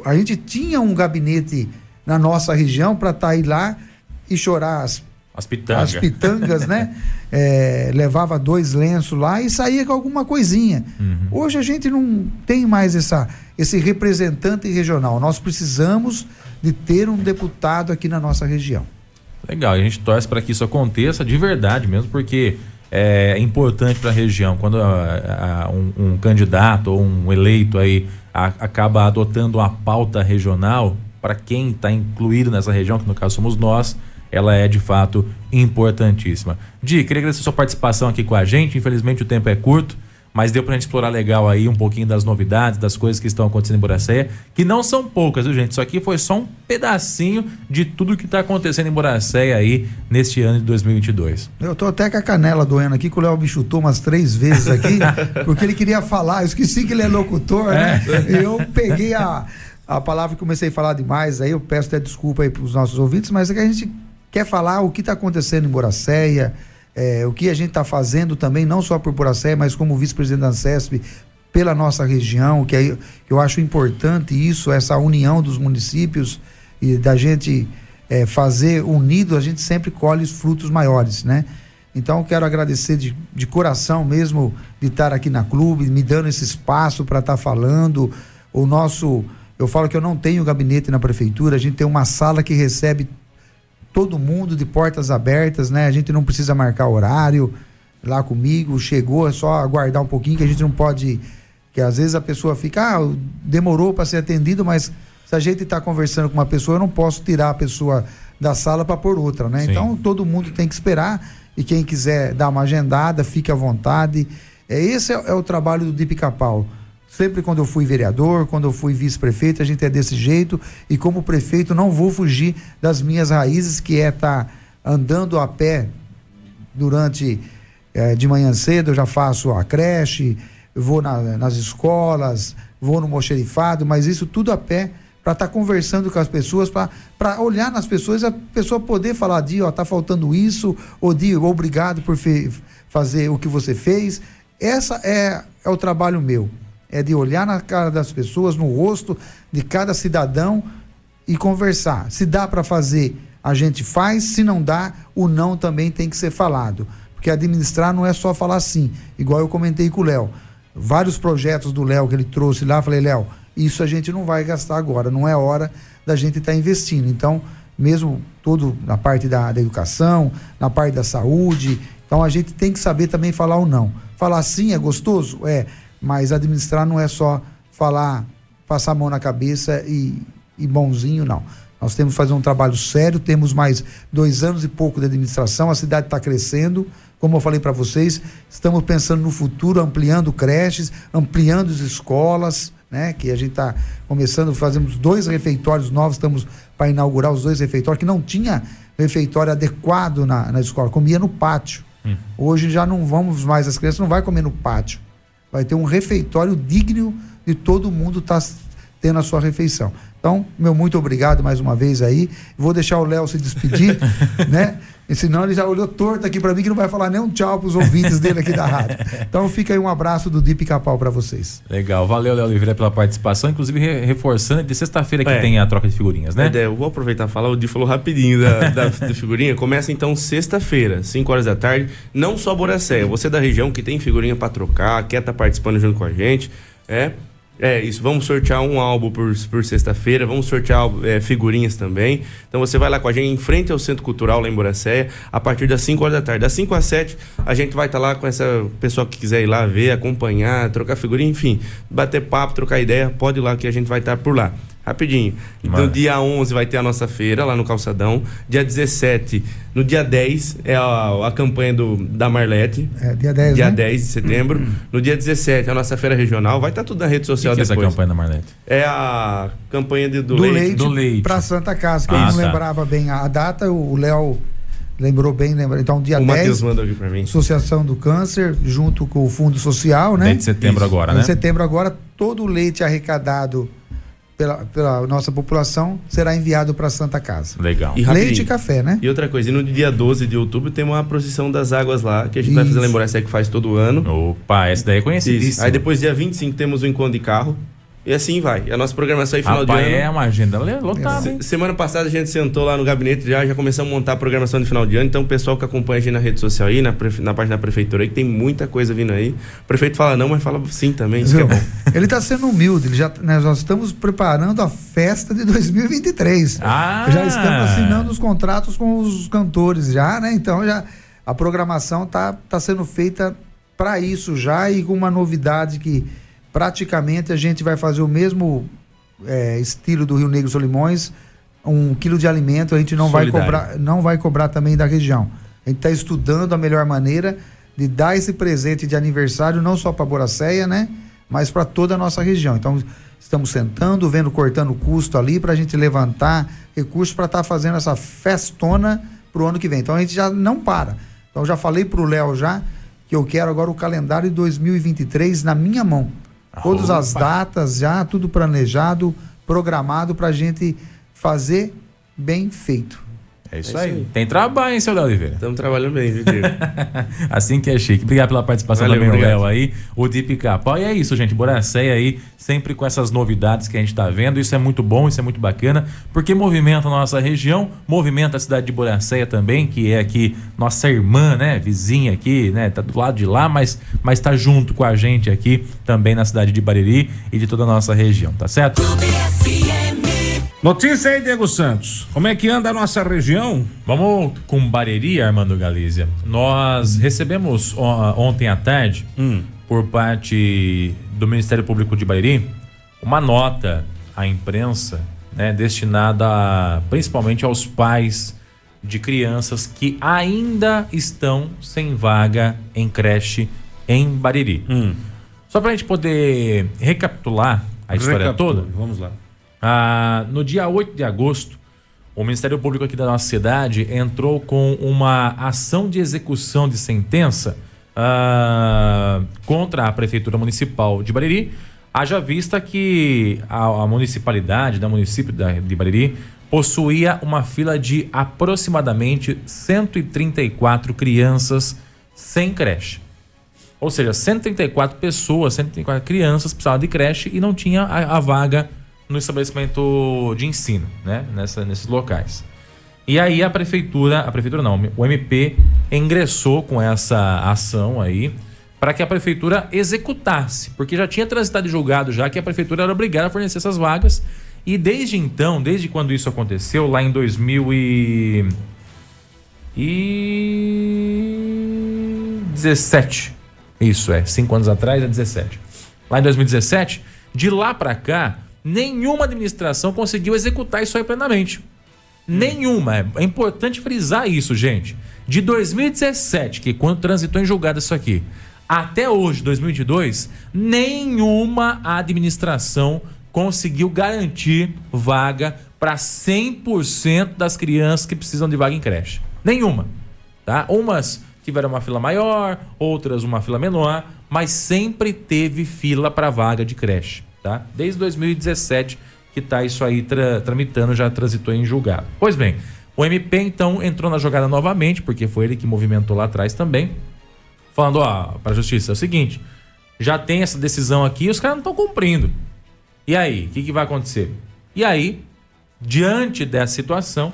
a gente tinha um gabinete na nossa região para estar tá aí lá e chorar as, as pitangas, as pitangas né? É, levava dois lenços lá e saía com alguma coisinha. Uhum. Hoje a gente não tem mais essa, esse representante regional. Nós precisamos de ter um deputado aqui na nossa região. Legal, a gente torce para que isso aconteça de verdade mesmo, porque é importante para a região, quando a, a, um, um, candidato ou um eleito aí a, acaba adotando uma pauta regional, para quem está incluído nessa região, que no caso somos nós, ela é de fato importantíssima. Di, queria agradecer a sua participação aqui com a gente. Infelizmente o tempo é curto mas deu pra gente explorar legal aí um pouquinho das novidades, das coisas que estão acontecendo em Boracéia, que não são poucas, viu, gente? Isso aqui foi só um pedacinho de tudo que tá acontecendo em Boracéia aí neste ano de 2022. Eu tô até com a canela doendo aqui, que o Léo me chutou umas três vezes aqui, porque ele queria falar, eu esqueci que ele é locutor, né? É. Eu peguei a, a palavra e comecei a falar demais, aí eu peço até desculpa aí pros nossos ouvintes, mas é que a gente quer falar o que tá acontecendo em Boracéia, é, o que a gente está fazendo também, não só por Poracé, mas como vice-presidente da ANSESP, pela nossa região, que é, eu acho importante isso, essa união dos municípios e da gente é, fazer unido, a gente sempre colhe os frutos maiores, né? Então quero agradecer de, de coração mesmo de estar aqui na clube, me dando esse espaço para estar tá falando. O nosso, eu falo que eu não tenho gabinete na prefeitura, a gente tem uma sala que recebe todo mundo de portas abertas, né? A gente não precisa marcar horário lá comigo, chegou, é só aguardar um pouquinho que a gente não pode que às vezes a pessoa fica, ah, demorou para ser atendido, mas se a gente está conversando com uma pessoa, eu não posso tirar a pessoa da sala para pôr outra, né? Sim. Então todo mundo tem que esperar e quem quiser dar uma agendada, fique à vontade. É, esse é, é o trabalho do Dip Capau Sempre quando eu fui vereador, quando eu fui vice-prefeito, a gente é desse jeito. E como prefeito, não vou fugir das minhas raízes, que é estar tá andando a pé durante é, de manhã cedo. Eu já faço a creche, vou na, nas escolas, vou no mocherifado, mas isso tudo a pé para estar tá conversando com as pessoas, para olhar nas pessoas, a pessoa poder falar de, ó, tá faltando isso, ou de, obrigado por fazer o que você fez. Essa é, é o trabalho meu é de olhar na cara das pessoas, no rosto de cada cidadão e conversar. Se dá para fazer, a gente faz, se não dá, o não também tem que ser falado. Porque administrar não é só falar sim, igual eu comentei com o Léo. Vários projetos do Léo que ele trouxe lá, falei, Léo, isso a gente não vai gastar agora, não é hora da gente estar tá investindo. Então, mesmo tudo na parte da, da educação, na parte da saúde, então a gente tem que saber também falar o não. Falar sim é gostoso? É mas administrar não é só falar, passar a mão na cabeça e, e bonzinho, não. Nós temos que fazer um trabalho sério, temos mais dois anos e pouco de administração, a cidade está crescendo. Como eu falei para vocês, estamos pensando no futuro, ampliando creches, ampliando as escolas, né? Que a gente está começando, fazemos dois refeitórios novos, estamos para inaugurar os dois refeitórios, que não tinha refeitório adequado na, na escola, comia no pátio. Hum. Hoje já não vamos mais, as crianças não vai comer no pátio vai ter um refeitório digno de todo mundo estar tá tendo a sua refeição. Então, meu muito obrigado mais uma vez aí. Vou deixar o Léo se despedir, né? E senão ele já olhou torto aqui para mim que não vai falar nem um tchau para os ouvintes dele aqui da rádio. Então fica aí um abraço do Dip Capau para vocês. Legal, valeu Léo Oliveira pela participação, inclusive reforçando de sexta-feira que é. tem a troca de figurinhas, né? É, eu vou aproveitar e falar, o Di falou rapidinho da, da, da figurinha. Começa então sexta-feira, 5 horas da tarde. Não só Boracéia, você da região que tem figurinha para trocar, quer estar tá participando junto com a gente, é é, isso. Vamos sortear um álbum por, por sexta-feira, vamos sortear é, figurinhas também. Então você vai lá com a gente em frente ao Centro Cultural lá em Boracéia, a partir das 5 horas da tarde. Das 5 às 7, a gente vai estar tá lá com essa pessoa que quiser ir lá ver, acompanhar, trocar figurinha, enfim, bater papo, trocar ideia, pode ir lá que a gente vai estar tá por lá. Rapidinho. Então, dia 11 vai ter a nossa feira lá no Calçadão. Dia 17, no dia 10, é a, a campanha do, da Marlete. É, dia 10. Dia né? 10 de setembro. No dia 17, a nossa feira regional. Vai estar tá tudo na rede social que depois. Que é essa campanha da Marlete? É a campanha de, do, do, leite. leite. Do leite. Para Santa Casa, que ah, eu não tá. lembrava bem a data. O Léo lembrou bem, lembra? Então, dia o 10. O Matheus manda aqui para mim. Associação do Câncer, junto com o Fundo Social, né? 10 de setembro Isso. agora, né? Em setembro agora, todo o leite arrecadado pela, pela nossa população será enviado para Santa Casa. Legal. E Leite e café, né? E outra coisa, e no dia 12 de outubro tem uma procissão das águas lá, que a gente Isso. vai fazer lembrar essa que faz todo ano. Opa, essa daí é conhecidíssima. Aí depois, dia 25, temos o encontro de carro. E assim vai. A nossa programação aí final Rapaz, de ano. É uma agenda lotada. Se, semana passada a gente sentou lá no gabinete já, já começamos a montar a programação de final de ano. Então, o pessoal que acompanha a gente na rede social aí, na, na página da prefeitura aí, que tem muita coisa vindo aí. O prefeito fala não, mas fala sim também. Isso é bom. Ele está sendo humilde. Ele já, né, nós estamos preparando a festa de 2023. Ah. Já estamos assinando os contratos com os cantores já, né? Então já a programação está tá sendo feita para isso já e com uma novidade que praticamente a gente vai fazer o mesmo é, estilo do Rio Negro Solimões, um quilo de alimento a gente não vai cobrar, não vai cobrar também da região. A gente está estudando a melhor maneira de dar esse presente de aniversário não só para Boracéia, né, mas para toda a nossa região. Então estamos sentando, vendo cortando custo ali para a gente levantar recursos para estar tá fazendo essa festona para o ano que vem. Então a gente já não para. Então já falei para o Léo já que eu quero agora o calendário de 2023 na minha mão. Todas as datas já, tudo planejado, programado para a gente fazer bem feito. É isso, é aí. isso aí. Tem trabalho, hein, seu Léo Oliveira? Estamos trabalhando bem, viu, Diego? assim que é chique. Obrigado pela participação Valeu, também, Léo aí, o de Pica-Pau. E é isso, gente. Boracéia aí, sempre com essas novidades que a gente está vendo. Isso é muito bom, isso é muito bacana, porque movimenta a nossa região, movimenta a cidade de Boracéia também, que é aqui nossa irmã, né? Vizinha aqui, né? Tá do lado de lá, mas, mas tá junto com a gente aqui também na cidade de Bariri e de toda a nossa região, tá certo? Clube Notícia aí, Diego Santos. Como é que anda a nossa região? Vamos com Bareri, Armando Galícia. Nós recebemos ontem à tarde, hum. por parte do Ministério Público de Bareri, uma nota à imprensa, né, destinada principalmente aos pais de crianças que ainda estão sem vaga em creche em Bariri. Hum. Só para a gente poder recapitular a história Recapitula. toda. Vamos lá. Ah, no dia 8 de agosto, o Ministério Público aqui da nossa cidade entrou com uma ação de execução de sentença ah, contra a Prefeitura Municipal de Bariri, haja vista que a, a municipalidade, da município de Bariri, possuía uma fila de aproximadamente 134 crianças sem creche. Ou seja, 134 pessoas, 134 crianças precisavam de creche e não tinha a, a vaga no estabelecimento de ensino, né? Nessa, nesses locais. E aí a prefeitura, a prefeitura não, o MP ingressou com essa ação aí para que a prefeitura executasse, porque já tinha transitado e julgado já que a prefeitura era obrigada a fornecer essas vagas. E desde então, desde quando isso aconteceu, lá em 2017, isso é, cinco anos atrás é 17. Lá em 2017, de lá para cá, nenhuma administração conseguiu executar isso aí plenamente. Nenhuma. É importante frisar isso, gente. De 2017, que quando transitou em julgado isso aqui, até hoje, 2022, nenhuma administração conseguiu garantir vaga para 100% das crianças que precisam de vaga em creche. Nenhuma. Tá? Umas tiveram uma fila maior, outras uma fila menor, mas sempre teve fila para vaga de creche tá? Desde 2017 que tá isso aí tra tramitando, já transitou em julgado. Pois bem, o MP então entrou na jogada novamente, porque foi ele que movimentou lá atrás também, falando, ó, para a justiça, é o seguinte, já tem essa decisão aqui os caras não estão cumprindo. E aí, o que, que vai acontecer? E aí, diante dessa situação,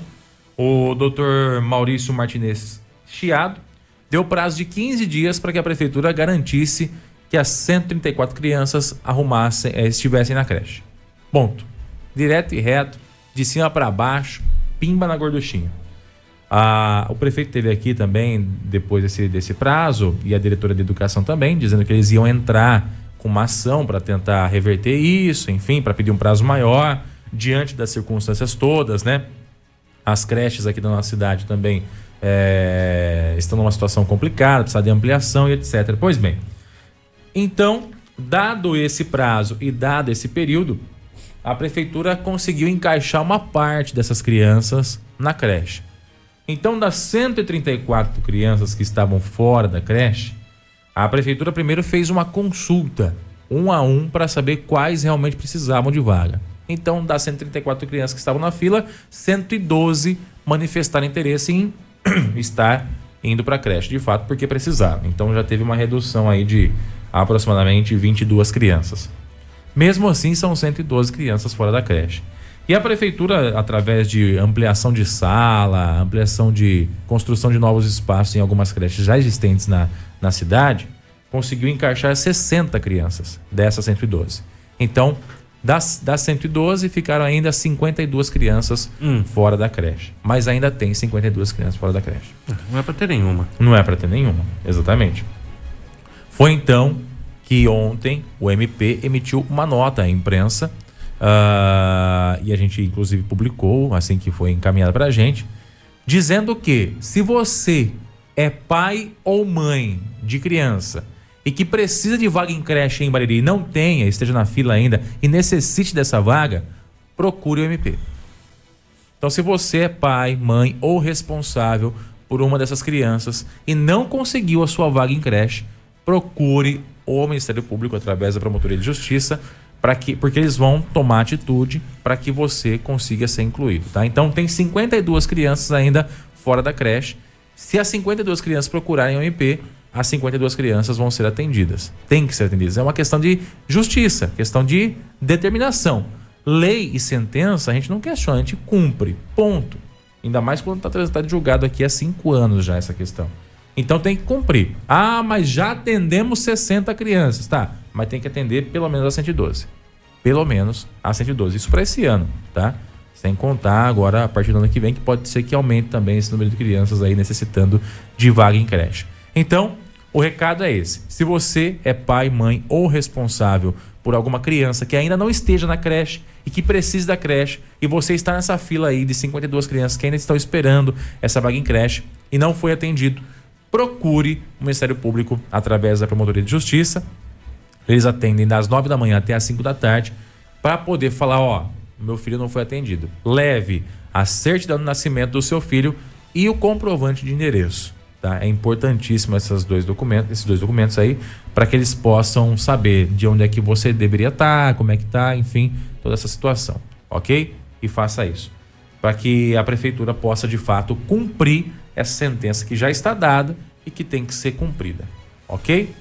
o doutor Maurício Martinez Chiado deu prazo de 15 dias para que a prefeitura garantisse que as 134 crianças arrumassem, eh, estivessem na creche. Ponto. Direto e reto, de cima para baixo, pimba na gorduchinha. Ah, o prefeito teve aqui também, depois desse, desse prazo, e a diretora de educação também, dizendo que eles iam entrar com uma ação para tentar reverter isso, enfim, para pedir um prazo maior, diante das circunstâncias todas, né? As creches aqui da nossa cidade também é, estão numa situação complicada, precisa de ampliação e etc. Pois bem, então, dado esse prazo e dado esse período, a prefeitura conseguiu encaixar uma parte dessas crianças na creche. Então, das 134 crianças que estavam fora da creche, a prefeitura primeiro fez uma consulta, um a um, para saber quais realmente precisavam de vaga. Então, das 134 crianças que estavam na fila, 112 manifestaram interesse em estar indo para a creche, de fato, porque precisavam. Então, já teve uma redução aí de aproximadamente 22 crianças. Mesmo assim, são 112 crianças fora da creche. E a prefeitura, através de ampliação de sala, ampliação de construção de novos espaços em algumas creches já existentes na, na cidade, conseguiu encaixar 60 crianças dessas 112. Então, Das, das 112 ficaram ainda 52 crianças Hum. fora da creche. Mas ainda tem 52 crianças fora da creche. Não é pra ter nenhuma. Não é para ter nenhuma, exatamente. Foi então que ontem o MP emitiu uma nota à imprensa ah, e a gente inclusive publicou assim que foi encaminhada para a gente, dizendo que se você é pai ou mãe de criança e que precisa de vaga em creche em Bariri não tenha, esteja na fila ainda e necessite dessa vaga, procure o MP. Então, se você é pai, mãe ou responsável por uma dessas crianças e não conseguiu a sua vaga em creche, procure o Ministério Público através da Promotoria de Justiça, para que, porque eles vão tomar atitude para que você consiga ser incluído, tá? Então, tem 52 crianças ainda fora da creche. Se as 52 crianças procurarem o MP, as 52 crianças vão ser atendidas. Tem que ser atendidas. É uma questão de justiça, questão de determinação. Lei e sentença a gente não questiona, a gente cumpre. Ponto. Ainda mais quando está tá julgado aqui há cinco anos já essa questão. Então tem que cumprir. Ah, mas já atendemos 60 crianças. Tá, mas tem que atender pelo menos a 112. Pelo menos a 112. Isso para esse ano, tá? Sem contar agora a partir do ano que vem, que pode ser que aumente também esse número de crianças aí necessitando de vaga em creche. Então, o recado é esse. Se você é pai, mãe ou responsável por alguma criança que ainda não esteja na creche e que precise da creche, e você está nessa fila aí de 52 crianças que ainda estão esperando essa vaga em creche e não foi atendido, procure o Ministério Público através da Promotoria de Justiça. Eles atendem das 9 da manhã até as 5 da tarde para poder falar, ó, meu filho não foi atendido. Leve a certidão de nascimento do seu filho e o comprovante de endereço. Tá? É importantíssimo esses dois documentos, esses dois documentos aí, para que eles possam saber de onde é que você deveria estar, como é que tá, enfim, toda essa situação, ok? E faça isso, para que a prefeitura possa de fato cumprir essa sentença que já está dada e que tem que ser cumprida, ok?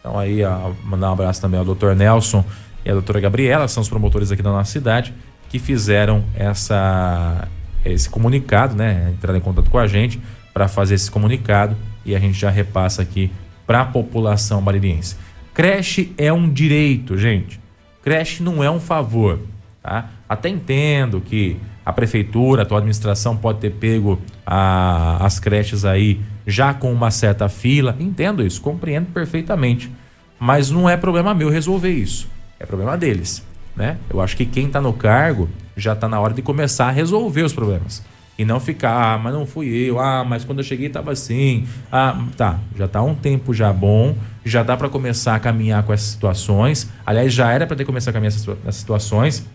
Então aí, ó, mandar um abraço também ao Dr. Nelson e à doutora Gabriela, são os promotores aqui da nossa cidade, que fizeram essa, esse comunicado, né? Entraram em contato com a gente para fazer esse comunicado e a gente já repassa aqui para a população baririense. Creche é um direito, gente. Creche não é um favor, tá? Até entendo que a prefeitura, a tua administração pode ter pego a- as creches aí já com uma certa fila. Entendo isso, compreendo perfeitamente. Mas não é problema meu resolver isso. É problema deles, né? Eu acho que quem está no cargo já está na hora de começar a resolver os problemas. E não ficar, ah, mas não fui eu, ah, mas quando eu cheguei estava assim. Ah, tá, já tá um tempo já bom, já dá para começar a caminhar com essas situações. Aliás, já era para ter começado a caminhar essas situações.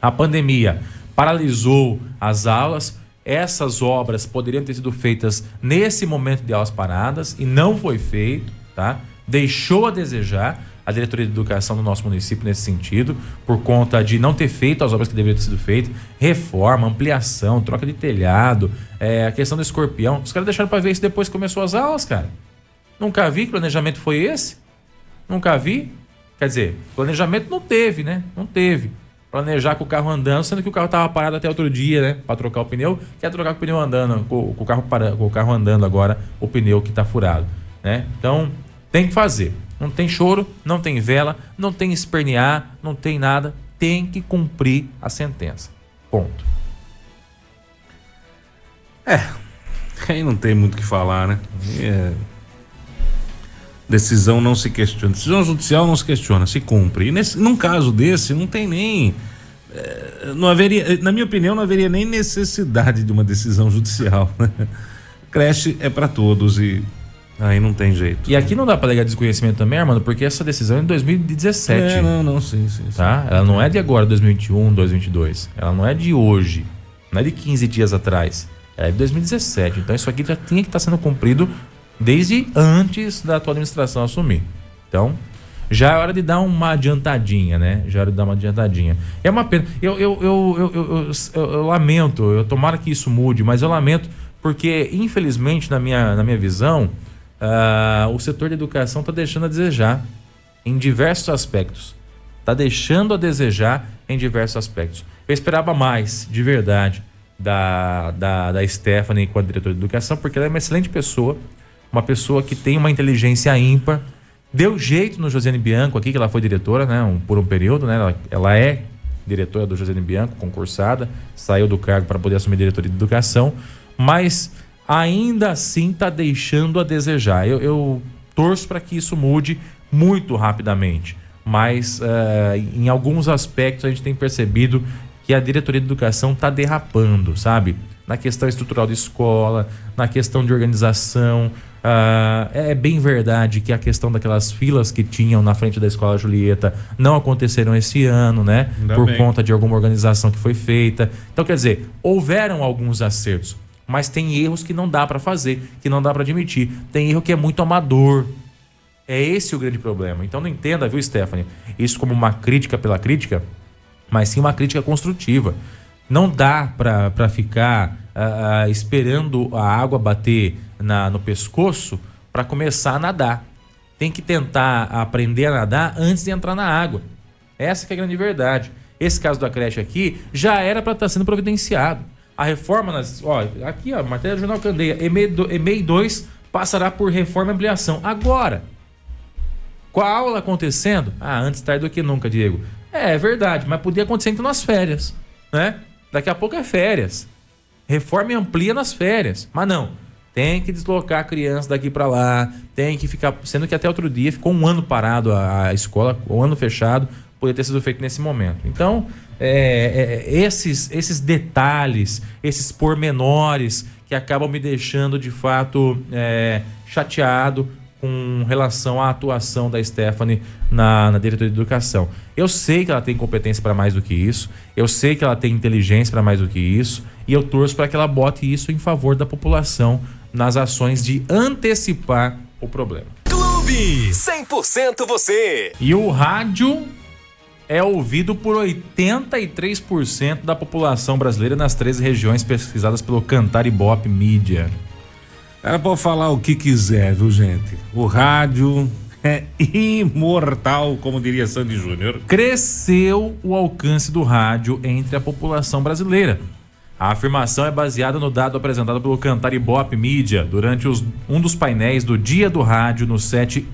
A pandemia paralisou as aulas. Essas obras poderiam ter sido feitas nesse momento de aulas paradas e não foi feito, tá? Deixou a desejar a diretoria de educação do nosso município nesse sentido, por conta de não ter feito as obras que deveriam ter sido feitas, reforma, ampliação, troca de telhado, é, a questão do escorpião. Os caras deixaram para ver isso depois que começou as aulas, cara. Nunca vi que planejamento foi esse. Nunca vi. Quer dizer, planejamento não teve, né? Não teve. Planejar com o carro andando, sendo que o carro tava parado até outro dia, né? Pra trocar o pneu. Quer trocar com o pneu andando, com, com o, carro para, com o carro andando agora, o pneu que tá furado, né? Então, tem que fazer. Não tem choro, não tem vela, não tem espernear, não tem nada. Tem que cumprir a sentença. Ponto. Aí não tem muito o que falar, né? É... Decisão não se questiona. Decisão judicial não se questiona, se cumpre. E nesse, num caso desse, não tem nem. é, Não haveria, na minha opinião, não haveria nem necessidade de uma decisão judicial. né? Creche é para todos e aí não tem jeito. E aqui não dá pra alegar desconhecimento também, Armando, porque essa decisão é em 2017. É, não, não, sim, sim. sim. tá? Ela não é de agora, 2021, 2022. Ela não é de hoje. Não é de 15 dias atrás. Ela é de 2017. Então isso aqui já tinha que estar sendo cumprido desde antes da tua administração assumir. Então, já é hora de dar uma adiantadinha, né? Já é hora de dar uma adiantadinha. É uma pena. Eu, eu, eu, eu, lamento, eu tomara que isso mude, mas eu lamento porque, infelizmente, na minha, na minha visão, ah, o setor de educação está deixando a desejar em diversos aspectos. Está deixando a desejar em diversos aspectos. Eu esperava mais, de verdade, da, da, da Stephanie com a diretora de educação, porque ela é uma excelente pessoa, uma pessoa que tem uma inteligência ímpar. Deu jeito no Josiane Bianco aqui, que ela foi diretora, né, um- por um período, né? Ela, ela é diretora do José Bianco, concursada, saiu do cargo para poder assumir diretoria de educação, mas ainda assim está deixando a desejar. Eu, eu torço para que isso mude muito rapidamente, mas uh, em alguns aspectos a gente tem percebido que a diretoria de educação está derrapando, sabe? Na questão estrutural de escola, na questão de organização. Uh, é bem verdade que a questão daquelas filas que tinham na frente da escola Julieta não aconteceram esse ano, né? Ainda Por bem. conta de alguma organização que foi feita. Então, quer dizer, houveram alguns acertos, mas tem erros que não dá para fazer, que não dá para admitir. Tem erro que é muito amador. É esse o grande problema. Então não entenda, viu, Stephanie? Isso como uma crítica pela crítica, mas sim uma crítica construtiva. Não dá para ficar uh, uh, esperando a água bater na, no pescoço para começar a nadar. Tem que tentar aprender a nadar antes de entrar na água. Essa é a grande verdade. Esse caso da creche aqui já era para estar tá sendo providenciado. A reforma nas. Ó, aqui, ó, matéria do Jornal Candeia. EMEI 2 passará por reforma e ampliação. Agora. Com a aula acontecendo? Ah, antes tarde do que nunca, Diego. É, é verdade, mas podia acontecer então nas férias, né? Daqui a pouco é férias. Reforma e amplia nas férias. Mas não. Tem que deslocar a criança daqui para lá. Tem que ficar. Sendo que até outro dia ficou um ano parado a, a escola, um ano fechado. Poderia ter sido feito nesse momento. Então, é, é, esses, esses detalhes, esses pormenores que acabam me deixando de fato é, chateado com relação à atuação da Stephanie na, na diretoria de educação. Eu sei que ela tem competência para mais do que isso, eu sei que ela tem inteligência para mais do que isso, e eu torço para que ela bote isso em favor da população nas ações de antecipar o problema. Clube 100% você. E o rádio é ouvido por 83% da população brasileira nas 13 regiões pesquisadas pelo Cantar Ibope Mídia. Ela pode falar o que quiser, viu, gente? O rádio é imortal, como diria Sandy Júnior. Cresceu o alcance do rádio entre a população brasileira. A afirmação é baseada no dado apresentado pelo Cantar Ibope Mídia durante os, um dos painéis do Dia do Rádio no SET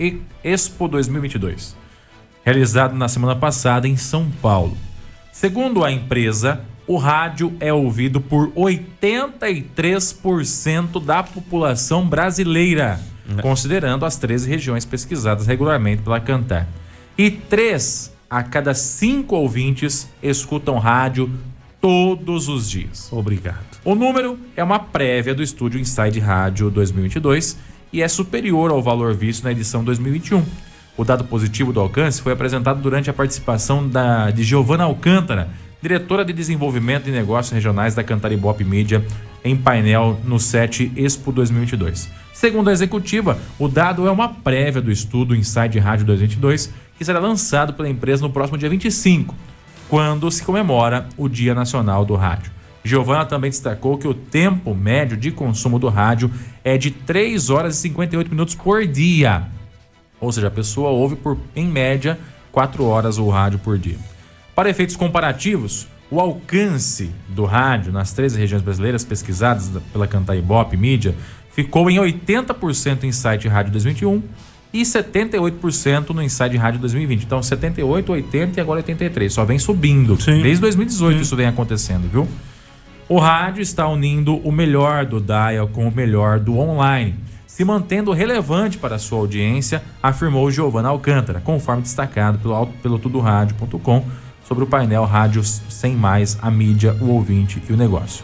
Expo 2022, realizado na semana passada em São Paulo. Segundo a empresa, o rádio é ouvido por 83% da população brasileira, né? considerando as 13 regiões pesquisadas regularmente pela Cantar. E 3 a cada 5 ouvintes escutam rádio todos os dias. Obrigado. O número é uma prévia do estúdio Inside Rádio 2022 e é superior ao valor visto na edição 2021. O dado positivo do alcance foi apresentado durante a participação da, de Giovanna Alcântara, diretora de Desenvolvimento e Negócios Regionais da Cantaribop Mídia, em painel no SET Expo 2022. Segundo a executiva, o dado é uma prévia do estudo Inside Rádio 2022, que será lançado pela empresa no próximo dia 25, quando se comemora o Dia Nacional do Rádio. Giovana também destacou que o tempo médio de consumo do rádio é de 3 horas e 58 minutos por dia. Ou seja, a pessoa ouve por, em média, 4 horas o rádio por dia. Para efeitos comparativos, o alcance do rádio nas 13 regiões brasileiras pesquisadas pela Cantar Ibope Mídia ficou em 80% em site Rádio 2021 e 78% no Inside Rádio 2020. Então, 78, 80 e agora 83. Só vem subindo. Sim. Desde 2018 Sim. isso vem acontecendo, viu? O rádio está unindo o melhor do dial com o melhor do online, se mantendo relevante para a sua audiência, afirmou Giovanna Alcântara, conforme destacado pelo, pelo tudorádio.com sobre o painel Rádios Sem Mais, a mídia, o ouvinte e o negócio.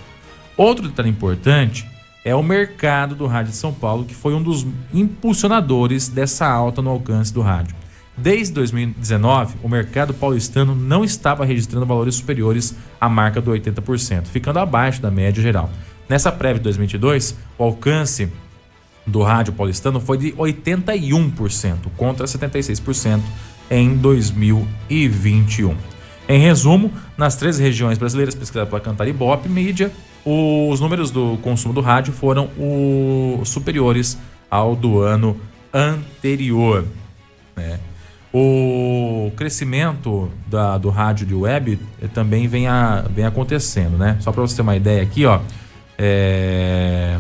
Outro detalhe importante é o mercado do rádio de São Paulo, que foi um dos impulsionadores dessa alta no alcance do rádio. Desde 2019, o mercado paulistano não estava registrando valores superiores à marca do 80%, ficando abaixo da média geral. Nessa prévia de 2022, o alcance do rádio paulistano foi de 81%, contra 76% em 2021. Em resumo, nas três regiões brasileiras pesquisadas pela Cantar Ibope Mídia, os números do consumo do rádio foram os superiores ao do ano anterior. Né? O crescimento da, do rádio de web também vem, a, vem acontecendo, né? Só para você ter uma ideia aqui, ó. É...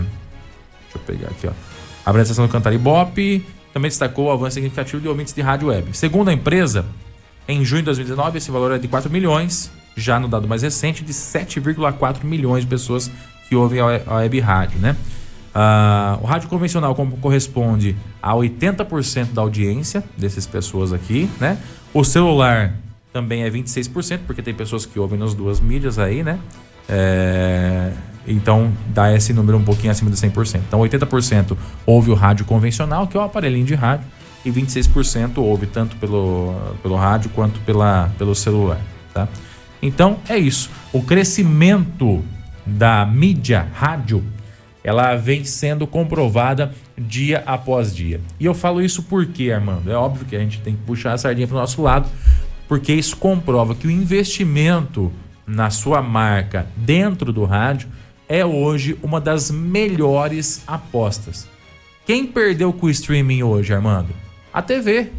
Deixa eu pegar aqui, ó. A apresentação do Cantar Ibope também destacou o avanço significativo de ouvintes de rádio web. Segundo a empresa, em junho de 2019, esse valor é de 4 milhões já no dado mais recente, de 7,4 milhões de pessoas que ouvem a web rádio, né? Ah, o rádio convencional corresponde a 80% da audiência dessas pessoas aqui, né? O celular também é 26%, porque tem pessoas que ouvem nas duas mídias aí, né? É, então dá esse número um pouquinho acima de 100%. Então 80% ouve o rádio convencional, que é o aparelhinho de rádio, e 26% ouve tanto pelo, pelo rádio quanto pela, pelo celular, tá? Então é isso. O crescimento da mídia rádio ela vem sendo comprovada dia após dia. E eu falo isso porque, Armando, é óbvio que a gente tem que puxar a sardinha para o nosso lado, porque isso comprova que o investimento na sua marca dentro do rádio é hoje uma das melhores apostas. Quem perdeu com o streaming hoje, Armando? A TV.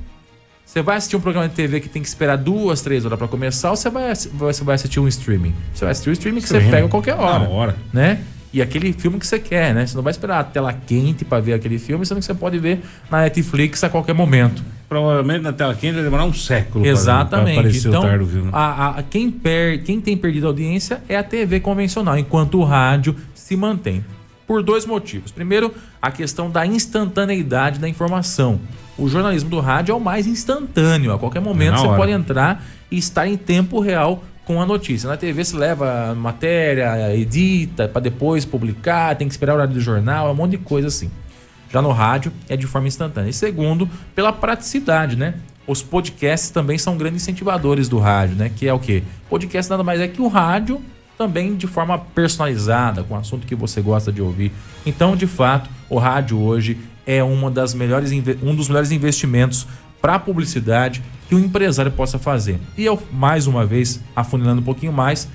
Você vai assistir um programa de TV que tem que esperar duas, três horas para começar, ou você vai, você vai assistir um streaming? Você vai assistir um streaming que você Streaming. pega a qualquer hora. Na hora. Né? E aquele filme que você quer, né? Você não vai esperar a tela quente para ver aquele filme, sendo que você pode ver na Netflix a qualquer momento. Provavelmente na tela quente vai demorar um século pra- pra Exatamente. aparecer então, o do filme. a, a- quem, per, quem tem perdido audiência é a TV convencional, enquanto o rádio se mantém. Por dois motivos. Primeiro, a questão da instantaneidade da informação. O jornalismo do rádio é o mais instantâneo. A qualquer momento Na você hora. pode entrar e estar em tempo real com a notícia. Na TV você leva matéria, edita para depois publicar, tem que esperar o horário do jornal, é um monte de coisa assim. Já no rádio é de forma instantânea. E segundo, pela praticidade, né? Os podcasts também são grandes incentivadores do rádio, né? Que é o quê? Podcast nada mais é que o rádio também de forma personalizada, com o assunto que você gosta de ouvir. Então, de fato, o rádio hoje é uma das melhores, um dos melhores investimentos para a publicidade que um empresário possa fazer. E eu, mais uma vez, afunilando um pouquinho mais,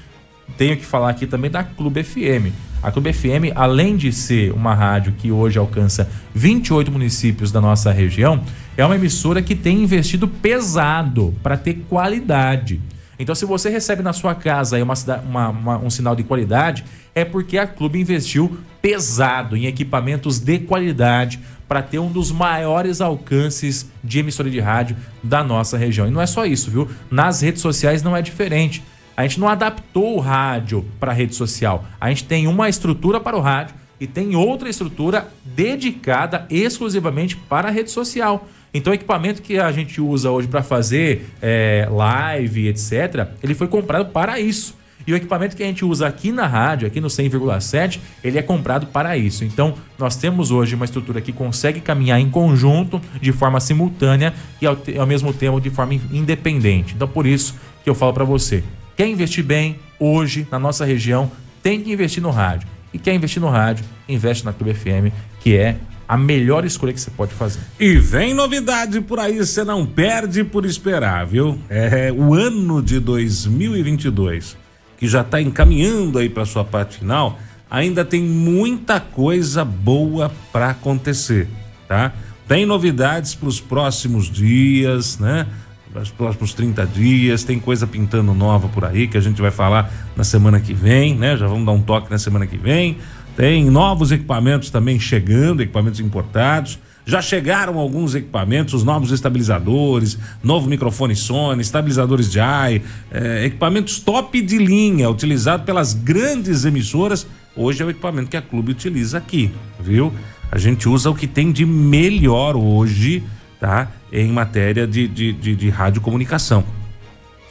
tenho que falar aqui também da Clube FM. A Clube FM, além de ser uma rádio que hoje alcança 28 municípios da nossa região, é uma emissora que tem investido pesado para ter qualidade. Então, se você recebe na sua casa uma, uma- uma- um sinal de qualidade, é porque a Clube investiu pesado em equipamentos de qualidade para ter um dos maiores alcances de emissora de rádio da nossa região. E não é só isso, viu? Nas redes sociais não é diferente. A gente não adaptou o rádio para a rede social. A gente tem uma estrutura para o rádio e tem outra estrutura dedicada exclusivamente para a rede social. Então, o equipamento que a gente usa hoje para fazer é, live, etc., ele foi comprado para isso. E o equipamento que a gente usa aqui na rádio, aqui no 100,7, ele é comprado para isso. Então, nós temos hoje uma estrutura que consegue caminhar em conjunto, de forma simultânea e ao, ao mesmo tempo de forma in- independente. Então, por isso que eu falo para você, quer investir bem hoje na nossa região, tem que investir no rádio. E quer investir no rádio, investe na Clube FM, que é a melhor escolha que você pode fazer. E vem novidade por aí, você não perde por esperar, viu? É o ano de 2022, que já está encaminhando aí para sua parte final, ainda tem muita coisa boa para acontecer, tá? Tem novidades para os próximos dias, né? Para os próximos 30 dias, tem coisa pintando nova por aí que a gente vai falar na semana que vem, né? Já vamos dar um toque na semana que vem. Tem novos equipamentos também chegando, equipamentos importados. Já chegaram alguns equipamentos, os novos estabilizadores, novo microfone Sony, estabilizadores de AI, eh, equipamentos top de linha, utilizado pelas grandes emissoras. Hoje é o equipamento que a Clube utiliza aqui, viu? A gente usa o que tem de melhor hoje, tá? Em matéria de, de, de, de radiocomunicação.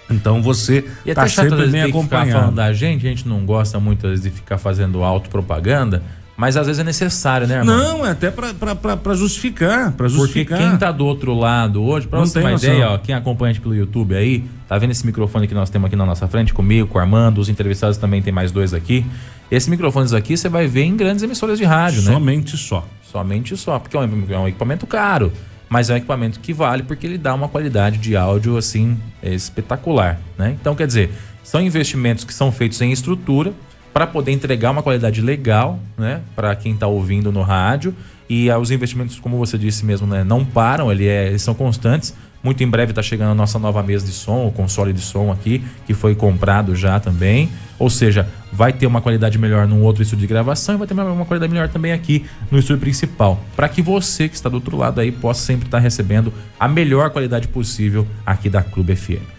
Então você E tá chato às sempre bem ficar falando da gente, a gente não gosta muito de ficar fazendo autopropaganda, mas às vezes é necessário, né, irmão? Não, é até pra, pra, pra justificar, Porque justificar. quem tá do outro lado hoje, Não você ter uma noção. ideia, ó, quem acompanha a gente pelo YouTube aí, tá vendo esse microfone que nós temos aqui na nossa frente, comigo, com o Armando, os entrevistados também tem mais dois aqui. Esses microfones aqui você vai ver em grandes emissoras de rádio, né? Somente só. Somente só, porque é um, é um equipamento caro, mas é um equipamento que vale porque ele dá uma qualidade de áudio assim espetacular, né? Então, quer dizer, são investimentos que são feitos em estrutura para poder entregar uma qualidade legal, né, para quem está ouvindo no rádio. E ah, os investimentos, como você disse mesmo, né, não param, ele é- eles são constantes. Muito em breve está chegando a nossa nova mesa de som, o console de som aqui, que foi comprado já também. Ou seja, vai ter uma qualidade melhor num outro estúdio de gravação e vai ter uma qualidade melhor também aqui no estúdio principal. Para que você que está do outro lado aí possa sempre estar recebendo a melhor qualidade possível aqui da Clube FM.